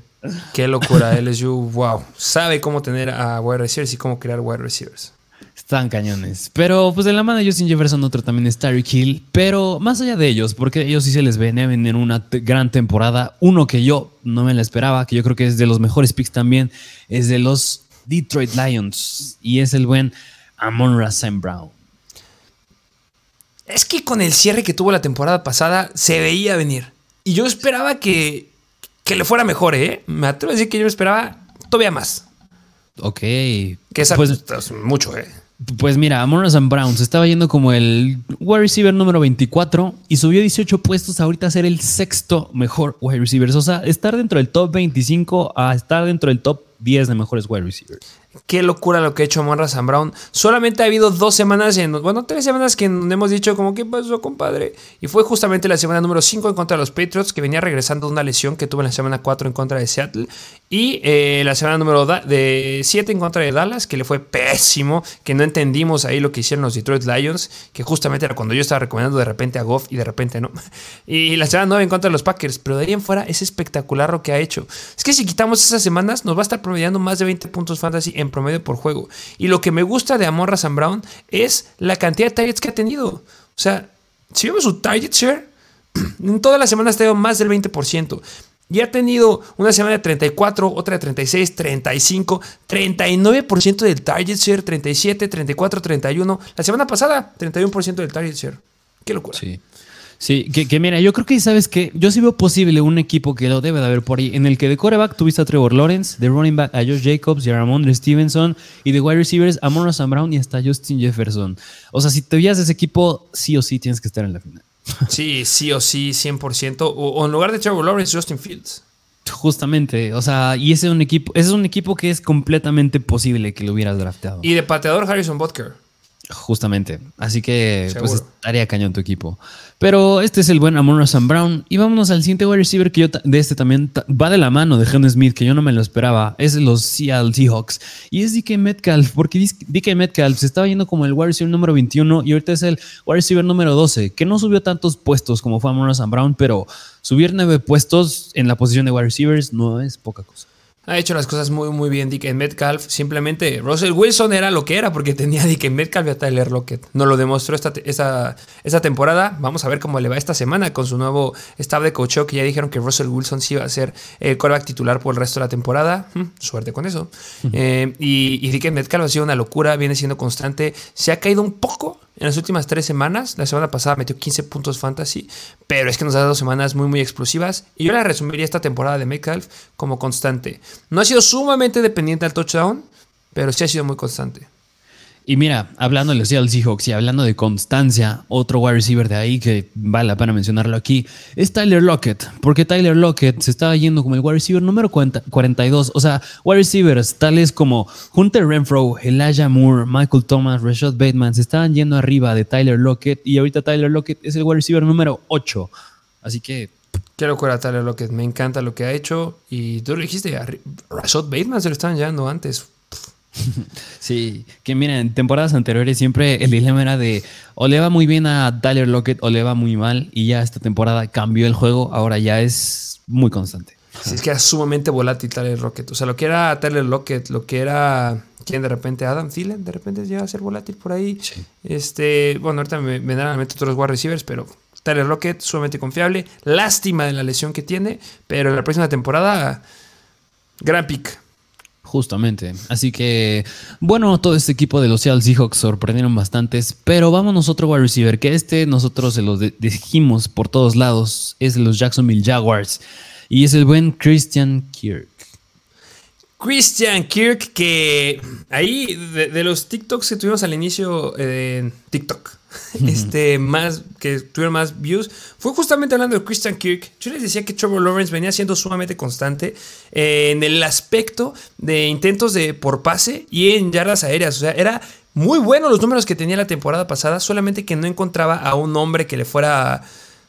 Qué locura, LSU, wow. Sabe cómo tener a wide receivers y cómo crear wide receivers. Están cañones. Pero pues de la mano de Justin Jefferson, otro también es Tyreek Hill. Pero más allá de ellos, porque ellos sí se les ven en una gran temporada. Uno que yo no me la esperaba, que yo creo que es de los mejores picks también, es de los Detroit Lions. Y es el buen Amon St. Brown. Es que con el cierre que tuvo la temporada pasada se veía venir. Y yo esperaba que que le fuera mejor, ¿eh? Me atrevo a decir que yo esperaba todavía más. Ok. Que esa pues, es mucho, ¿eh? Pues mira, Amon Brown Browns estaba yendo como el wide receiver número 24 y subió 18 puestos ahorita a ser el sexto mejor wide receiver. O sea, estar dentro del top 25 a estar dentro del top 10 de mejores wide receivers. Qué locura lo que ha hecho Monra Sam Brown. Solamente ha habido dos semanas, en, bueno, tres semanas que hemos dicho como, ¿qué pasó, compadre? Y fue justamente la semana número 5 en contra de los Patriots, que venía regresando de una lesión que tuvo en la semana 4 en contra de Seattle. Y eh, la semana número 7 en contra de Dallas, que le fue pésimo, que no entendimos ahí lo que hicieron los Detroit Lions, que justamente era cuando yo estaba recomendando de repente a Goff y de repente no. Y la semana 9 en contra de los Packers, pero de ahí en fuera es espectacular lo que ha hecho. Es que si quitamos esas semanas, nos va a estar promediando más de 20 puntos fantasy en promedio por juego. Y lo que me gusta de Amorra Sam Brown es la cantidad de targets que ha tenido. O sea, si vemos su target share, en todas las semanas ha tenido más del 20%. Y ha tenido una semana de 34, otra de 36, 35, 39% del target share, 37, 34, 31. La semana pasada, 31% del target share. Qué locura. Sí. Sí, que, mira, yo creo que sabes que yo sí veo posible un equipo que lo debe de haber por ahí, en el que de coreback tuviste a Trevor Lawrence, de running back a Josh Jacobs y a Ramondre Stevenson, y de wide receivers a Monroe Brown y hasta Justin Jefferson. O sea, si te veías ese equipo, sí o sí tienes que estar en la final. Sí, sí o sí, 100%. O, en lugar de Trevor Lawrence, Justin Fields. Justamente, o sea, y ese es un equipo, ese es un equipo que es completamente posible que lo hubieras drafteado. Y de pateador Harrison Butker. Justamente. Así que pues estaría cañón tu equipo. Pero este es el buen Amon Sam Brown. Y vámonos al siguiente wide receiver que yo de este también va de la mano de Henry Smith, que yo no me lo esperaba. Es los Seattle Seahawks. Y es DK Metcalf, porque DK Metcalf se estaba yendo como el wide receiver número 21 y ahorita es el wide receiver número 12, que no subió tantos puestos como fue Amon Sam Brown, pero subir nueve puestos en la posición de wide receivers no es poca cosa ha hecho las cosas muy, muy bien DK Metcalf. Simplemente Russell Wilson era lo que era porque tenía DK Metcalf y a Tyler Lockett. No lo demostró esta, esta, temporada. Vamos a ver cómo le va esta semana con su nuevo staff de coach que ya dijeron que Russell Wilson sí va a ser el quarterback titular por el resto de la temporada. Hmm, suerte con eso. Eh, y, y DK Metcalf ha sido una locura, viene siendo constante. Se ha caído un poco en las últimas tres semanas. La semana pasada metió 15 puntos fantasy, pero es que nos ha dado semanas muy, muy explosivas. Y yo la resumiría esta temporada de Metcalf como constante. No ha sido sumamente dependiente al touchdown, pero sí ha sido muy constante. Y mira, hablando de los Seattle Seahawks y hablando de constancia, otro wide receiver de ahí que vale la pena mencionarlo aquí es Tyler Lockett, porque Tyler Lockett se estaba yendo como el wide receiver número 42. O sea, wide receivers tales como Hunter Renfro, Elijah Moore, Michael Thomas, Rashad Bateman se estaban yendo arriba de Tyler Lockett y ahorita Tyler Lockett es el wide receiver número 8. Así que. Qué locura Tyler Lockett, me encanta lo que ha hecho. Y tú lo dijiste, Rashad Bateman se lo estaban llevando antes Sí, que miren, en temporadas anteriores siempre el dilema era de o le va muy bien a Tyler Lockett o le va muy mal y ya esta temporada cambió el juego, ahora ya es muy constante. Sí, es que era sumamente volátil Tyler Lockett, o sea, lo que era Tyler Lockett, lo que era quien de repente Adam Thielen, de repente llega a ser volátil por ahí. Este, bueno, ahorita me vendrán a meter otros wide receivers, pero Tyler Lockett sumamente confiable, lástima de la lesión que tiene, pero en la próxima temporada gran pick. Justamente. Así que, bueno, todo este equipo de los Seattle Seahawks sorprendieron bastantes, pero vámonos otro wide receiver, que este nosotros se lo dijimos por todos lados, es de los Jacksonville Jaguars, y es el buen Christian Kirk. Christian Kirk, que ahí de, los TikToks que tuvimos al inicio, en TikTok, este, más, que tuvieron más views, fue justamente hablando de Christian Kirk. Yo les decía que Trevor Lawrence venía siendo sumamente constante eh, en el aspecto de intentos de por pase y en yardas aéreas. O sea, era muy bueno los números que tenía la temporada pasada, solamente que no encontraba a un hombre que le fuera,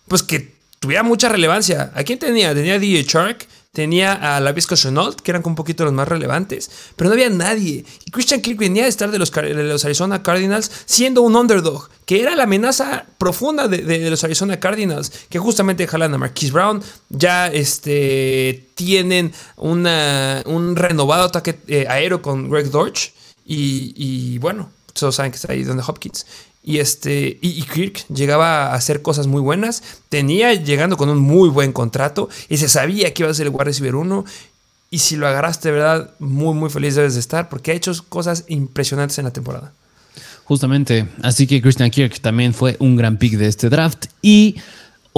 pues que tuviera mucha relevancia. ¿A quién tenía? Tenía DJ Shark tenía a la Visco Chenault, que eran un poquito los más relevantes, pero no había nadie. Y Christian Kirk venía de estar de los, los Arizona Cardinals siendo un underdog, que era la amenaza profunda de, los Arizona Cardinals, que justamente jalan a Marquise Brown, ya este, tienen una, un renovado ataque eh, aéreo con Greg Dortch, y, y bueno, todos saben que está ahí donde Hopkins. Y, este, y, Kirk llegaba a hacer cosas muy buenas. Tenía llegando con un muy buen contrato y se sabía que iba a ser el wide receiver 1. Y si lo agarraste, verdad, muy, muy feliz debes de estar porque ha hecho cosas impresionantes en la temporada. Justamente. Así que Christian Kirk también fue un gran pick de este draft. Y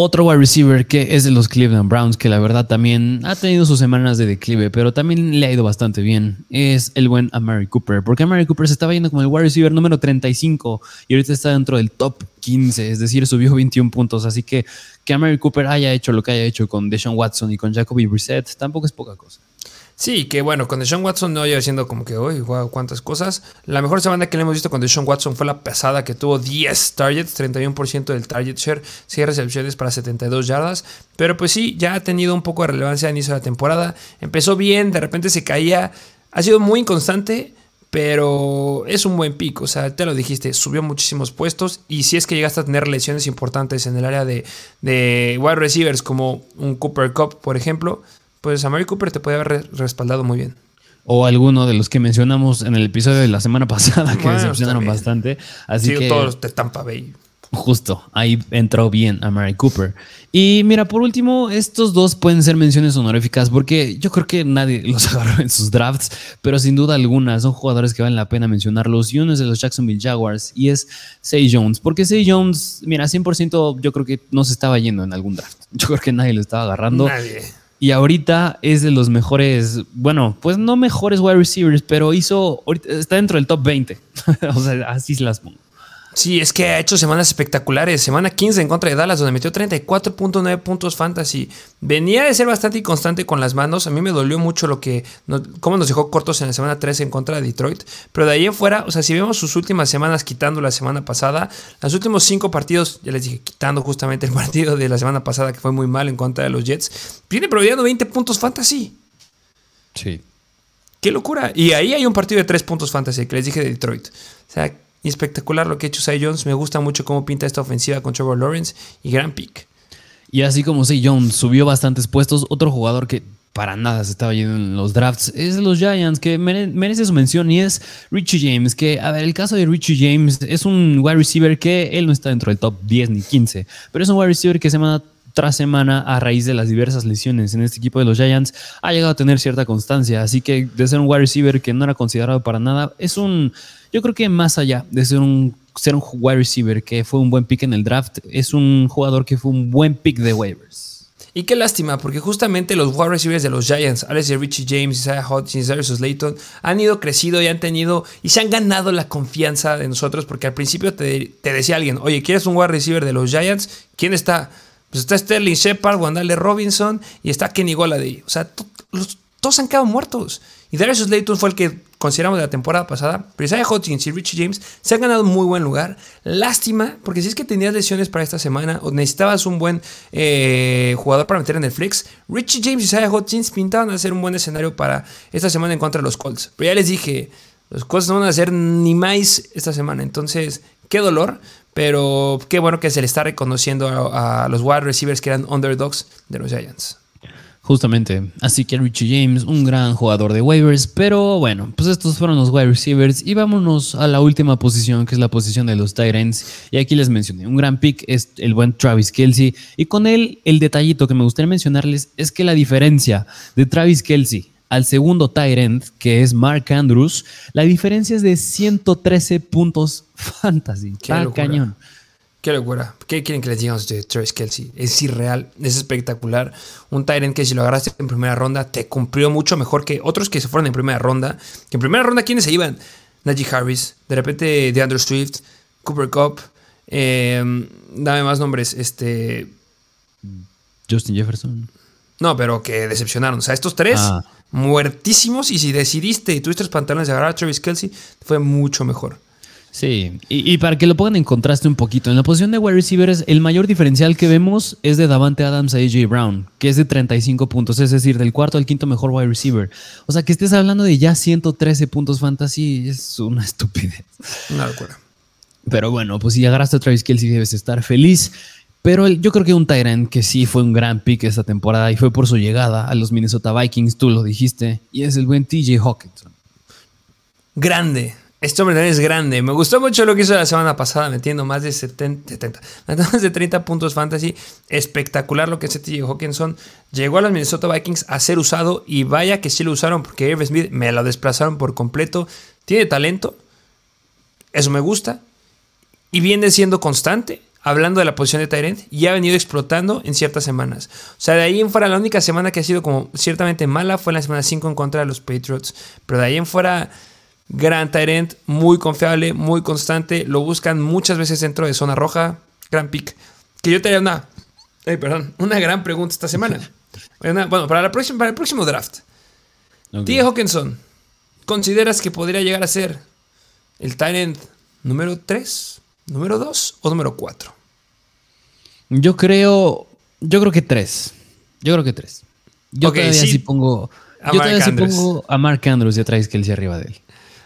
otro wide receiver que es de los Cleveland Browns, que la verdad también ha tenido sus semanas de declive, pero también le ha ido bastante bien, es el buen Amari Cooper. Porque Amari Cooper se estaba yendo como el wide receiver número 35 y ahorita está dentro del top 15, es decir, subió 21 puntos. Así que que Amari Cooper haya hecho lo que haya hecho con Deshaun Watson y con Jacoby Brissett tampoco es poca cosa. Sí, que bueno, con Deshaun Watson no iba haciendo como que, uy, wow, cuántas cosas. La mejor semana que le hemos visto con Deshaun Watson fue la pasada que tuvo 10 targets, 31% del target share, 6 recepciones para 72 yardas. Pero pues sí, ya ha tenido un poco de relevancia a inicio de la temporada. Empezó bien, de repente se caía. Ha sido muy inconstante, pero es un buen pico. O sea, te lo dijiste, subió muchísimos puestos. Y si es que llegaste a tener lesiones importantes en el área de wide receivers, como un Cooper Cup, por ejemplo, pues a Mary Cooper te puede haber respaldado muy bien. O alguno de los que mencionamos en el episodio de la semana pasada, que decepcionaron bastante. Así que. todos de Tampa Bay. Justo, ahí entró bien a Mary Cooper. Y mira, por último, estos dos pueden ser menciones honoríficas porque yo creo que nadie los agarró en sus drafts, pero sin duda alguna son jugadores que valen la pena mencionarlos. Y uno es de los Jacksonville Jaguars y es Say Jones, porque Say Jones, mira, 100% yo creo que no se estaba yendo en algún draft. Yo creo que nadie lo estaba agarrando. Nadie. Y ahorita es de los mejores, bueno, pues no mejores wide receivers, pero hizo, está dentro del top 20. o sea, así se las pongo. Sí, es que ha hecho semanas espectaculares. Semana 15 en contra de Dallas, donde metió 34.9 puntos fantasy. Venía de ser bastante inconstante con las manos. A mí me dolió mucho lo que. cómo nos dejó cortos en la semana 13 en contra de Detroit. Pero de ahí en fuera, o sea, si vemos sus últimas semanas quitando la semana pasada, los últimos cinco partidos, ya les dije, quitando justamente el partido de la semana pasada que fue muy mal en contra de los Jets, viene promediando 20 puntos fantasy. Sí. Qué locura. Y ahí hay un partido de 3 puntos fantasy que les dije de Detroit. O sea, y espectacular lo que ha hecho Say Jones. Me gusta mucho cómo pinta esta ofensiva con Trevor Lawrence y gran pick. Y así como Say Jones subió bastantes puestos, otro jugador que para nada se estaba yendo en los drafts es los Giants, que merece su mención y es Richie James. Que, a ver, el caso de Richie James es un wide receiver que él no está dentro del top 10 ni 15, pero es un wide receiver que semana tras semana a raíz de las diversas lesiones en este equipo de los Giants ha llegado a tener cierta constancia. Así que de ser un wide receiver que no era considerado para nada, es un yo creo que más allá de ser un, ser un wide receiver que fue un buen pick en el draft, es un jugador que fue un buen pick de waivers. Y qué lástima, porque justamente los wide receivers de los Giants, Alex Richie James, Isaiah Hodgins, Darius Slayton, han ido crecido y han tenido y se han ganado la confianza de nosotros, porque al principio te, decía alguien, oye, ¿quieres un wide receiver de los Giants? ¿Quién está? Pues está Sterling Shepard, Wandale Robinson y está Kenny Golladay. O sea, todos han quedado muertos. Y Darius Slayton fue el que consideramos de la temporada pasada. Pero Isaiah Hodgins y Richie James se han ganado un muy buen lugar. Lástima, porque si es que tenías lesiones para esta semana o necesitabas un buen eh, jugador para meter en el flex, Richie James y Isaiah Hodgins pintaban a ser un buen escenario para esta semana en contra de los Colts. Pero ya les dije, los Colts no van a hacer ni más esta semana. Entonces, qué dolor. Pero qué bueno que se le está reconociendo a, los wide receivers que eran underdogs de los Giants. Justamente. Así que Richie James, un gran jugador de waivers. Pero bueno, pues estos fueron los wide receivers. Y vámonos a la última posición, que es la posición de los Tyrants. Y aquí les mencioné, un gran pick es el buen Travis Kelsey. Y con él, el detallito que me gustaría mencionarles es que la diferencia de Travis Kelsey al segundo Tyrant, que es Mark Andrews, la diferencia es de 113 puntos fantasy. Qué cañón. Qué locura. ¿Qué quieren que les digamos de Travis Kelsey? Es irreal, es espectacular. Un Tyrant que si lo agarraste en primera ronda te cumplió mucho mejor que otros que se fueron en primera ronda. Que en primera ronda, ¿quiénes se iban? Najee Harris, de repente DeAndre Swift, Cooper Cup. Em, dame más nombres. Este. Justin Jefferson. No, pero que decepcionaron. O sea, estos tres ah. muertísimos. Y si decidiste y tuviste los pantalones de agarrar a Travis Kelsey, fue mucho mejor. Sí, y, para que lo pongan en contraste un poquito, en la posición de wide receivers, el mayor diferencial que vemos es de Davante Adams a AJ Brown, que es de 35 puntos, es decir, del cuarto al quinto mejor wide receiver. O sea, que estés hablando de ya 113 puntos fantasy es una estupidez. Una locura. Pero bueno, pues si agarraste a Travis Kelsey debes estar feliz. Pero yo creo que un Tyrant que sí fue un gran pick esta temporada y fue por su llegada a los Minnesota Vikings, tú lo dijiste, y es el buen TJ Hawkinson. Grande, este hombre es grande. Me gustó mucho lo que hizo la semana pasada, metiendo más de 70, más de 30 puntos fantasy. Espectacular lo que hace TJ Hawkinson. Llegó a los Minnesota Vikings a ser usado y vaya que sí lo usaron porque Irv Smith me lo desplazaron por completo. Tiene talento. Eso me gusta. Y viene siendo constante. Hablando de la posición de Tyrant, y ha venido explotando en ciertas semanas. O sea, de ahí en fuera, la única semana que ha sido como ciertamente mala fue la semana 5 en contra de los Patriots. Pero de ahí en fuera, Gran Tyrant, muy confiable, muy constante. Lo buscan muchas veces dentro de zona roja. Gran pick. Que yo te haría una, perdón, una gran pregunta esta semana. bueno, para, la próxima, para el próximo draft. Okay. Hawkinson, ¿consideras que podría llegar a ser el Tyrant número 3, número 2 o número 4? Yo creo, yo creo que 3. Yo creo que 3. Yo todavía sí, pongo, yo todavía sí pongo a Mark Andrews y a Travis Kelsey arriba de él.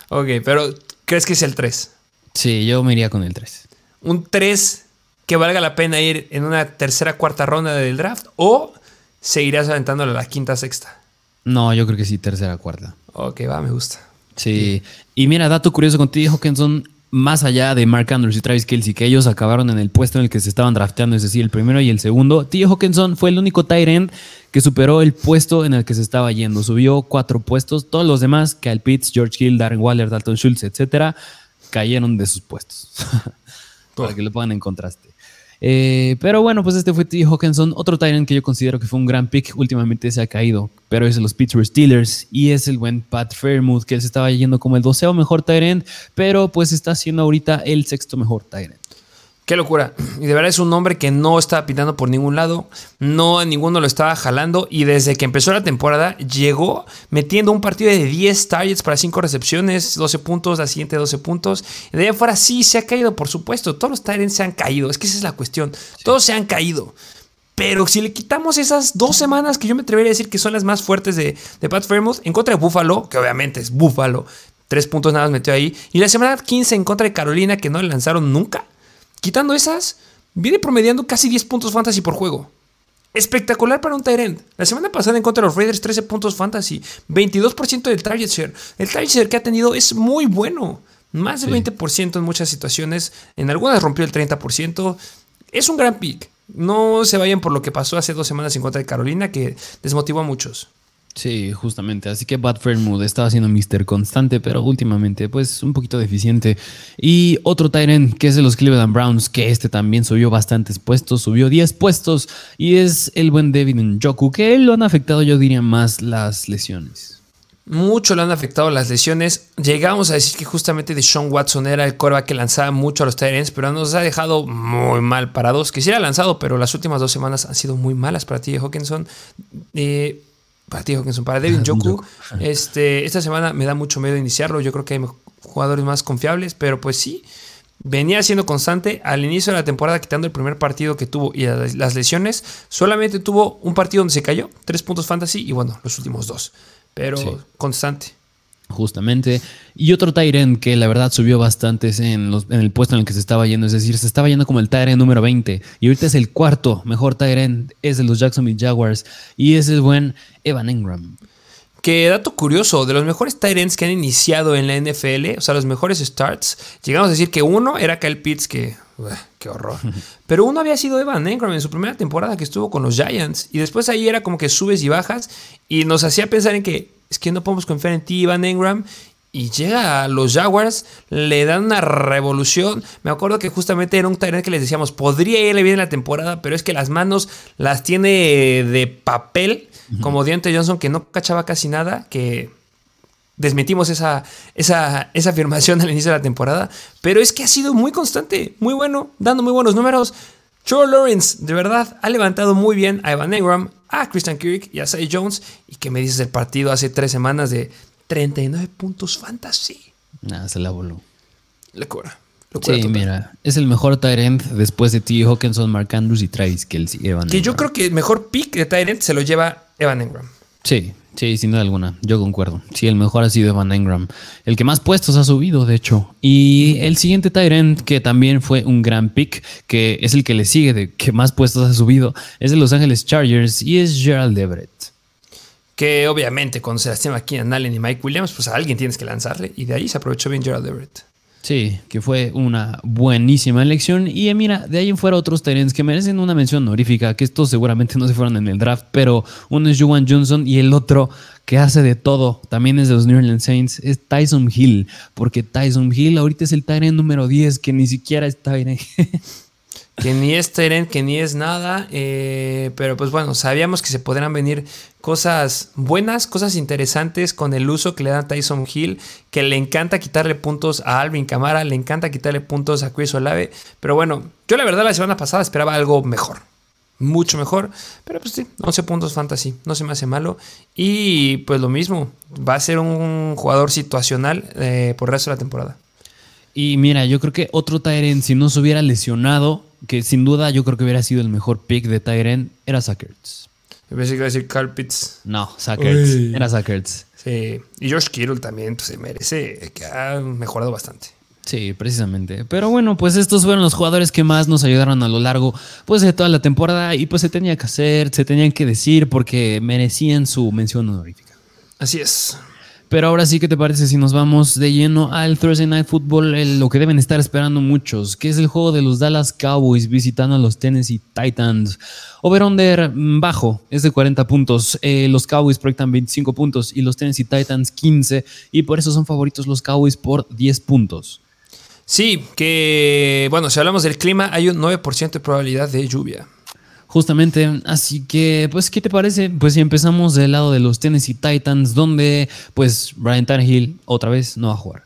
Ok, pero ¿crees que es el 3? Sí, yo me iría con el 3. ¿Un 3 que valga la pena ir en una tercera, cuarta ronda del draft? ¿O seguirás aventándole a la quinta, sexta? No, yo creo que sí, tercera, cuarta. Ok, va, me gusta. Sí. Y mira, dato curioso contigo, Hawkinson, más allá de Mark Andrews y Travis Kelsey, que ellos acabaron en el puesto en el que se estaban drafteando, es decir, el primero y el segundo, T. Hawkinson fue el único tight end que superó el puesto en el que se estaba yendo. Subió cuatro puestos. Todos los demás, Kyle Pitts, George Hill, Darren Waller, Dalton Schultz, etcétera, cayeron de sus puestos. Para que lo pongan en contraste. Eh, pero bueno, pues este fue T. Hawkinson, otro Tyrant que yo considero que fue un gran pick. Últimamente se ha caído, pero es de los Pittsburgh Steelers y es el buen Pat Fairmouth, que se estaba yendo como el doceo mejor Tyrant, pero pues está siendo ahorita el sexto mejor Tyrant. Qué locura. Y de verdad es un hombre que no estaba pintando por ningún lado. No a ninguno lo estaba jalando. Y desde que empezó la temporada, llegó metiendo un partido de 10 targets para 5 recepciones, 12 puntos, la siguiente 12 puntos. Y de ahí afuera sí se ha caído, por supuesto. Todos los targets se han caído. Es que esa es la cuestión. Todos se han caído. Pero si le quitamos esas dos semanas que yo me atrevería a decir que son las más fuertes de, de Pat Fairmouth en contra de Buffalo, que obviamente es Buffalo, tres puntos nada más metió ahí. Y la semana 15 en contra de Carolina, que no le lanzaron nunca. Quitando esas, viene promediando casi 10 puntos fantasy por juego. Espectacular para un Tyrant. La semana pasada en contra de los Raiders, 13 puntos fantasy, 22% del target share. El target share que ha tenido es muy bueno. Más del 20% en muchas situaciones. En algunas rompió el 30%. Es un gran pick. No se vayan por lo que pasó hace dos semanas en contra de Carolina, que desmotivó a muchos. Sí, justamente. Así que Bad Mood estaba siendo Mr. Constante, pero últimamente, pues, un poquito deficiente. Y otro Tyrant, que es de los Cleveland Browns, que este también subió bastantes puestos, subió 10 puestos, y es el buen David Njoku, que lo han afectado, yo diría, más las lesiones. Mucho lo han afectado las lesiones. Llegamos a decir que justamente Sean Watson era el coreback que lanzaba mucho a los Tyrants, pero nos ha dejado muy mal parados. Quisiera lanzado, pero las últimas dos semanas han sido muy malas para ti, Hawkinson. Eh, para ti, Hawkinson, para Devin Joku. Este, esta semana me da mucho miedo iniciarlo. Yo creo que hay jugadores más confiables, pero pues sí, venía siendo constante. Al inicio de la temporada, quitando el primer partido que tuvo y las lesiones, solamente tuvo un partido donde se cayó, tres puntos fantasy y bueno, los últimos dos. Pero constante. Justamente. Y otro Tyrant que la verdad subió bastante en, los, en, el puesto en el que se estaba yendo. Es decir, se estaba yendo como el Tyrant número 20. Y ahorita es el cuarto mejor Tyrant. Es de los Jacksonville Jaguars. Y es el buen Evan Engram. Que dato curioso, de los mejores Tyrants que han iniciado en la NFL, o sea, los mejores starts, llegamos a decir que uno era Kyle Pitts, que qué horror. Pero uno había sido Evan Engram en su primera temporada que estuvo con los Giants. Y después ahí era como que subes y bajas. Y nos hacía pensar en que es que no podemos confiar en ti, Evan Engram. Y llega a los Jaguars, le dan una revolución. Me acuerdo que justamente era un Tyrant que les decíamos, podría irle bien la temporada, pero es que las manos las tiene de papel como Deontay Johnson, que no cachaba casi nada, que desmentimos esa, esa, esa afirmación al inicio de la temporada, pero es que ha sido muy constante, muy bueno, dando muy buenos números. Trevor Lawrence, de verdad, ha levantado muy bien a Evan Engram, a Christian Kirk y a Say Jones. ¿Y qué me dices del partido hace tres semanas de 39 puntos fantasy? Nada, se la voló. Locura. Sí, mira, es el mejor Tyrant después de T. Hawkinson, Mark Andrews y Travis Kelsey. Evan que yo creo que el mejor pick de Tyrant se lo lleva Evan Engram. Sí, sí, sin duda alguna. Yo concuerdo. Sí, el mejor ha sido Evan Engram. El que más puestos ha subido, de hecho. Y el siguiente Tyrant, que también fue un gran pick, que es el que le sigue de que más puestos ha subido, es de Los Ángeles Chargers y es Gerald Everett. Que obviamente cuando se lastima aquí a Allen y Mike Williams, pues a alguien tienes que lanzarle. Y de ahí se aprovechó bien Gerald Everett. Sí, que fue una buenísima elección. Y eh, mira, de ahí en fuera otros Tyrants que merecen una mención honorífica, que estos seguramente no se fueron en el draft, pero uno es Juwan Johnson y el otro que hace de todo, también es de los New Orleans Saints, es Tyson Hill, porque Tyson Hill ahorita es el Tyrant número 10, que ni siquiera es Tyrant. que ni es Teren, que ni es nada, eh, pero pues bueno, sabíamos que se podrán venir cosas buenas, cosas interesantes con el uso que le da Tyson Hill, que le encanta quitarle puntos a Alvin Camara, le encanta quitarle puntos a Chris Olave, pero bueno, yo la verdad la semana pasada esperaba algo mejor, mucho mejor, pero pues sí, 11 puntos fantasy, no se me hace malo, y pues lo mismo, va a ser un jugador situacional eh, por el resto de la temporada. Y mira, yo creo que otro Tyrant, si no se hubiera lesionado, que sin duda yo creo que hubiera sido el mejor pick de Tyrant, era Sackerts. Yo pensé que iba a decir Carpets. No, Sackerts. Era Sackerts. Sí. Y George Kittle también pues, se merece, que ha mejorado bastante. Sí, precisamente. Pero bueno, pues estos fueron los jugadores que más nos ayudaron a lo largo pues, de toda la temporada y pues se tenía que hacer, se tenían que decir porque merecían su mención honorífica. Así es. Pero ahora sí, ¿qué te parece si nos vamos de lleno al Thursday Night Football? lo que deben estar esperando muchos, que es el juego de los Dallas Cowboys visitando a los Tennessee Titans. Over-under mm, bajo, es de 40 puntos. Eh, los Cowboys proyectan 25 puntos y los Tennessee Titans 15. Y por eso son favoritos los Cowboys por 10 puntos. Sí, que bueno, si hablamos del clima, hay un 9% de probabilidad de lluvia. Justamente, así que, pues, ¿qué te parece? Pues si empezamos del lado de los Tennessee Titans, donde, pues, Brian Tannehill otra vez no va a jugar.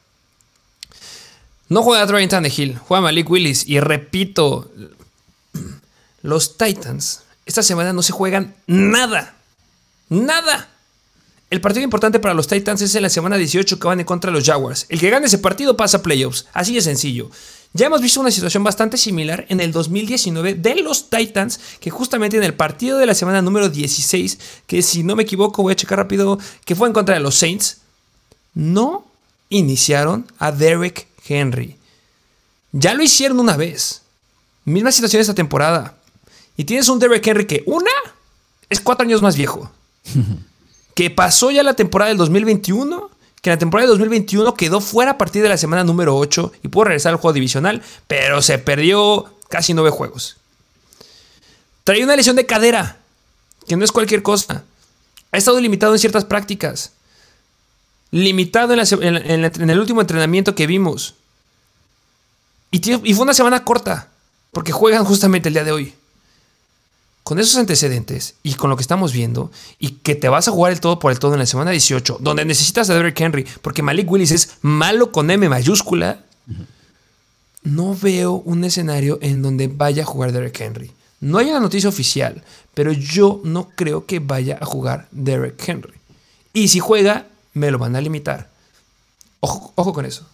No juega Brian Tannehill, juega Malik Willis. Y repito, los Titans esta semana no se juegan nada. Nada. El partido importante para los Titans es en la semana 18 que van en contra de los Jaguars. El que gane ese partido pasa a playoffs. Así de sencillo. Ya hemos visto una situación bastante similar en el 2019 de los Titans, que justamente en el partido de la semana número 16, que si no me equivoco, voy a checar rápido, que fue en contra de los Saints, no iniciaron a Derek Henry. Ya lo hicieron una vez. Misma situación esta temporada. Y tienes un Derek Henry que, una, es cuatro años más viejo. que pasó ya la temporada del 2021 en la temporada de 2021 quedó fuera a partir de la semana número 8 y pudo regresar al juego divisional, pero se perdió casi nueve juegos. Trae una lesión de cadera, que no es cualquier cosa. ha estado limitado en ciertas prácticas. Limitado en, el último entrenamiento que vimos. Y fue una semana corta, porque juegan justamente el día de hoy. Con esos antecedentes y con lo que estamos viendo, y que te vas a jugar el todo por el todo en la semana 18, donde necesitas a Derrick Henry, porque Malik Willis es malo con M mayúscula, no veo un escenario en donde vaya a jugar Derrick Henry. No hay una noticia oficial, pero yo no creo que vaya a jugar Derrick Henry. Y si juega, me lo van a limitar. Ojo, ojo con eso.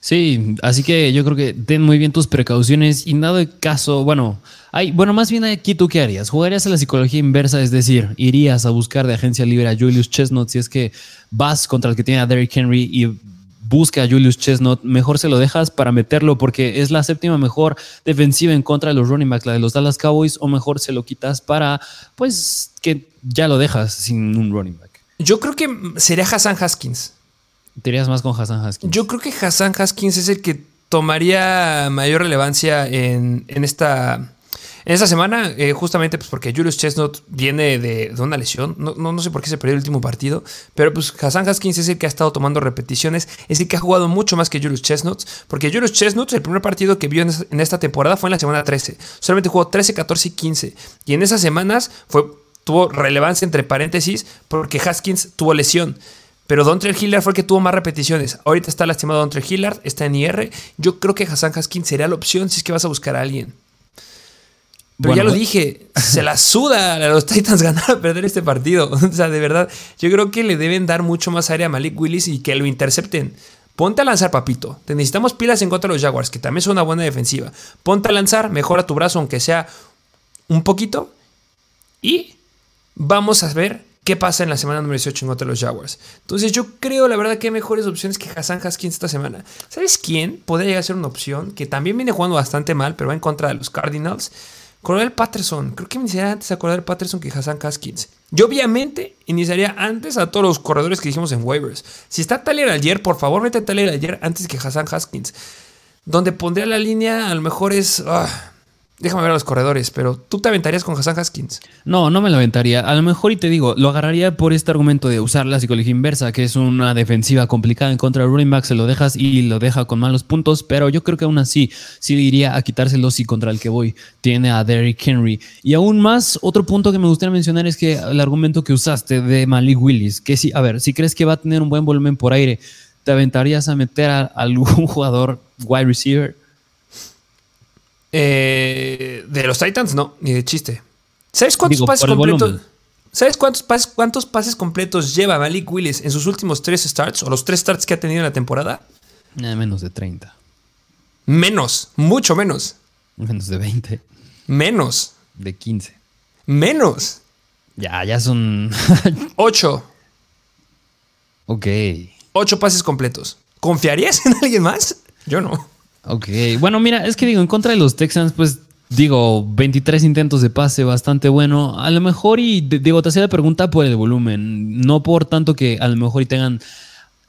Sí, así que yo creo que ten muy bien tus precauciones y nada de caso, bueno, hay, bueno, más bien aquí tú qué harías? ¿Jugarías a la psicología inversa? Es decir, irías a buscar de agencia libre a Julius Chestnut si es que vas contra el que tiene a Derrick Henry y busca a Julius Chestnut, mejor se lo dejas para meterlo porque es la séptima mejor defensiva en contra de los running backs, la de los Dallas Cowboys, o mejor se lo quitas para, pues, que ya lo dejas sin un running back. Yo creo que sería Hassan Haskins. Te irías más con Hassan Haskins. Yo creo que Hassan Haskins es el que tomaría mayor relevancia en, en esta en esta semana, eh, justamente pues porque Julius Chestnut viene de, una lesión, no, no, sé por qué se perdió el último partido, pero pues Hassan Haskins es el que ha estado tomando repeticiones, es el que ha jugado mucho más que Julius Chestnut, porque Julius Chestnut, el primer partido que vio en, esta temporada fue en la semana 13, solamente jugó 13, 14 y 15, y en esas semanas fue, tuvo relevancia entre paréntesis porque Haskins tuvo lesión. Pero Dontre Hillard fue el que tuvo más repeticiones. Ahorita está lastimado Dontre Hillard, está en IR. Yo creo que Hassan Haskins sería la opción si es que vas a buscar a alguien. Pero ya lo dije, se la suda a los Titans ganar o perder este partido. O sea, de verdad, yo creo que le deben dar mucho más área a Malik Willis y que lo intercepten. Ponte a lanzar, papito. Te necesitamos pilas en contra de los Jaguars, que también son una buena defensiva. Ponte a lanzar, mejora tu brazo, aunque sea un poquito. Y vamos a ver qué pasa en la semana número 18 en contra de los Jaguars. Entonces, yo creo, la verdad, que hay mejores opciones que Hassan Haskins esta semana. ¿Sabes quién podría llegar a ser una opción que también viene jugando bastante mal, pero va en contra de los Cardinals? Cordell Patterson. Creo que iniciaría antes a Cordell Patterson que Hassan Haskins. Yo obviamente iniciaría antes a todos los corredores que dijimos en waivers. Si está Tyler ayer, por favor mete a Tyler ayer antes que Hassan Haskins. Donde pondría la línea a lo mejor es... Ah, Déjame ver los corredores, pero ¿tú te aventarías con Hassan Haskins? No, no me lo aventaría. A lo mejor, y te digo, lo agarraría por este argumento de usar la psicología inversa, que es una defensiva complicada en contra del running back, se lo dejas y lo deja con malos puntos, pero yo creo que aún así sí iría a quitárselo si contra el que voy tiene a Derrick Henry. Y aún más, otro punto que me gustaría mencionar es que el argumento que usaste de Malik Willis, que sí, a ver, si crees que va a tener un buen volumen por aire, ¿te aventarías a meter a algún jugador wide receiver? Eh, de los Titans, no, ni de chiste. ¿Sabes cuántos pases completos? ¿Sabes cuántos pases, cuántos pases completos lleva Malik Willis en sus últimos tres starts o los tres starts que ha tenido en la temporada? Eh, menos de 30. Menos, mucho menos. Menos de 20. Menos. De 15. Menos. Ya, ya son. 8. Ok. 8 pases completos. ¿Confiarías en alguien más? Yo no. Ok, bueno, mira, es que digo, en contra de los Texans, pues digo, 23 intentos de pase, bastante bueno. A lo mejor, y digo, te hacía la pregunta por el volumen, no por tanto que a lo mejor y tengan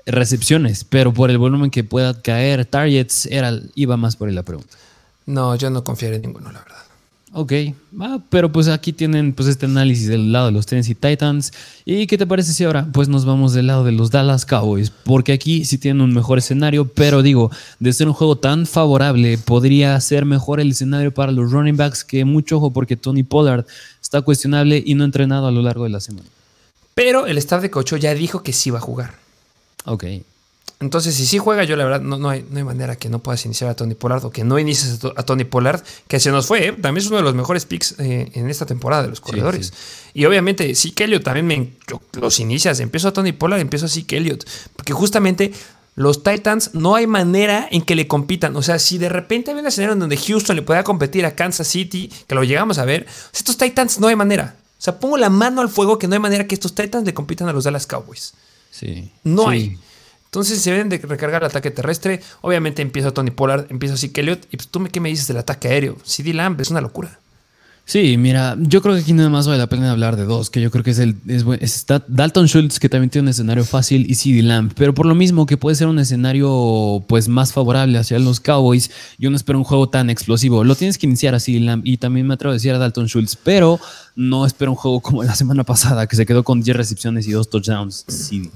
recepciones, pero por el volumen que pueda caer, targets, era, iba más por ahí la pregunta. No, yo no confiaré en ninguno, la verdad. Ok, ah, pero pues aquí tienen pues este análisis del lado de los Tennessee Titans. ¿Y qué te parece si ahora pues nos vamos del lado de los Dallas Cowboys? Porque aquí sí tienen un mejor escenario, pero digo, de ser un juego tan favorable, podría ser mejor el escenario para los running backs que mucho ojo porque Tony Pollard está cuestionable y no entrenado a lo largo de la semana. Pero el staff de Cocho ya dijo que sí va a jugar. Ok. Entonces, si sí juega, yo la verdad no, no, hay, no hay manera que no puedas iniciar a Tony Pollard o que no inicies a, Tony Pollard, que se nos fue. ¿eh? También es uno de los mejores picks eh, en esta temporada de los corredores. Y obviamente, sí, Elliott también me, los inicias. Empiezo a Tony Pollard, empiezo a que Elliott. Porque justamente los Titans no hay manera en que le compitan. O sea, si de repente hay una escenario en donde Houston le pueda competir a Kansas City, que lo llegamos a ver, estos Titans no hay manera. O sea, pongo la mano al fuego que no hay manera que estos Titans le compitan a los Dallas Cowboys. Sí. No hay. Entonces se deben de recargar el ataque terrestre. Obviamente empieza Tony Pollard, empieza así Elliott. Y pues, tú qué me dices del ataque aéreo. CD Lamb es una locura. Sí, mira, yo creo que aquí nada más vale la pena hablar de dos, que yo creo que es el es, Dalton Schultz, que también tiene un escenario fácil, y CD Lamb, pero por lo mismo que puede ser un escenario pues más favorable hacia los Cowboys, yo no espero un juego tan explosivo. Lo tienes que iniciar a CD Lamb y también me atrevo a decir a Dalton Schultz, pero no espero un juego como la semana pasada, que se quedó con 10 recepciones y 2 touchdowns. Sí.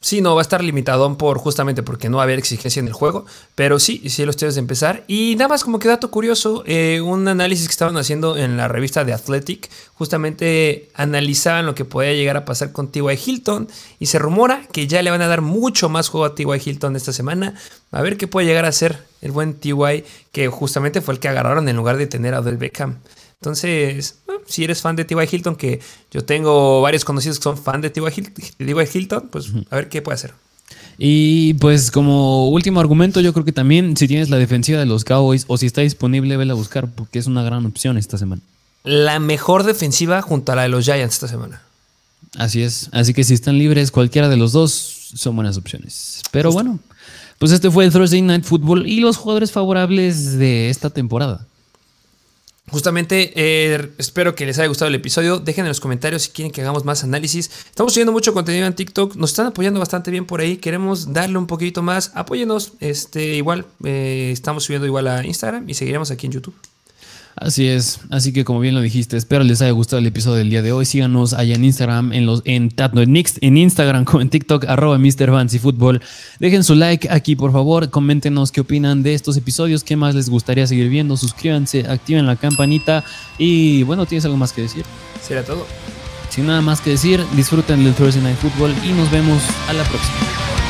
Sí, no, va a estar limitado por justamente porque no va a haber exigencia en el juego, pero sí, sí los tienes de empezar. Y nada más como que dato curioso, eh, un análisis que estaban haciendo en la revista de Athletic, justamente analizaban lo que podía llegar a pasar con T.Y. Hilton y se rumora que ya le van a dar mucho más juego a T.Y. Hilton esta semana. A ver qué puede llegar a ser el buen T.Y. que justamente fue el que agarraron en lugar de tener a Odell Beckham. Entonces, si eres fan de T.Y. Hilton, que yo tengo varios conocidos que son fan de T.Y. Hilton, pues a ver qué puede hacer. Y pues como último argumento, yo creo que también si tienes la defensiva de los Cowboys o si está disponible, vela a buscar porque es una gran opción esta semana. La mejor defensiva junto a la de los Giants esta semana. Así es. Así que si están libres, cualquiera de los dos son buenas opciones. Pero bueno, pues este fue el Thursday Night Football y los jugadores favorables de esta temporada. Justamente eh, espero que les haya gustado el episodio. Dejen en los comentarios si quieren que hagamos más análisis. Estamos subiendo mucho contenido en TikTok. Nos están apoyando bastante bien por ahí. Queremos darle un poquito más. Apóyenos. Este, igual, eh, estamos subiendo igual a Instagram y seguiremos aquí en YouTube. Así es, así que como bien lo dijiste, espero les haya gustado el episodio del día de hoy. Síganos allá en Instagram, en los en, en Instagram como en TikTok, arroba Mr. Fancy Football. Dejen su like aquí, por favor. Coméntenos qué opinan de estos episodios, qué más les gustaría seguir viendo. Suscríbanse, activen la campanita. Y bueno, ¿tienes algo más que decir? Será todo. Sin nada más que decir, disfruten del Thursday Night Football y nos vemos a la próxima.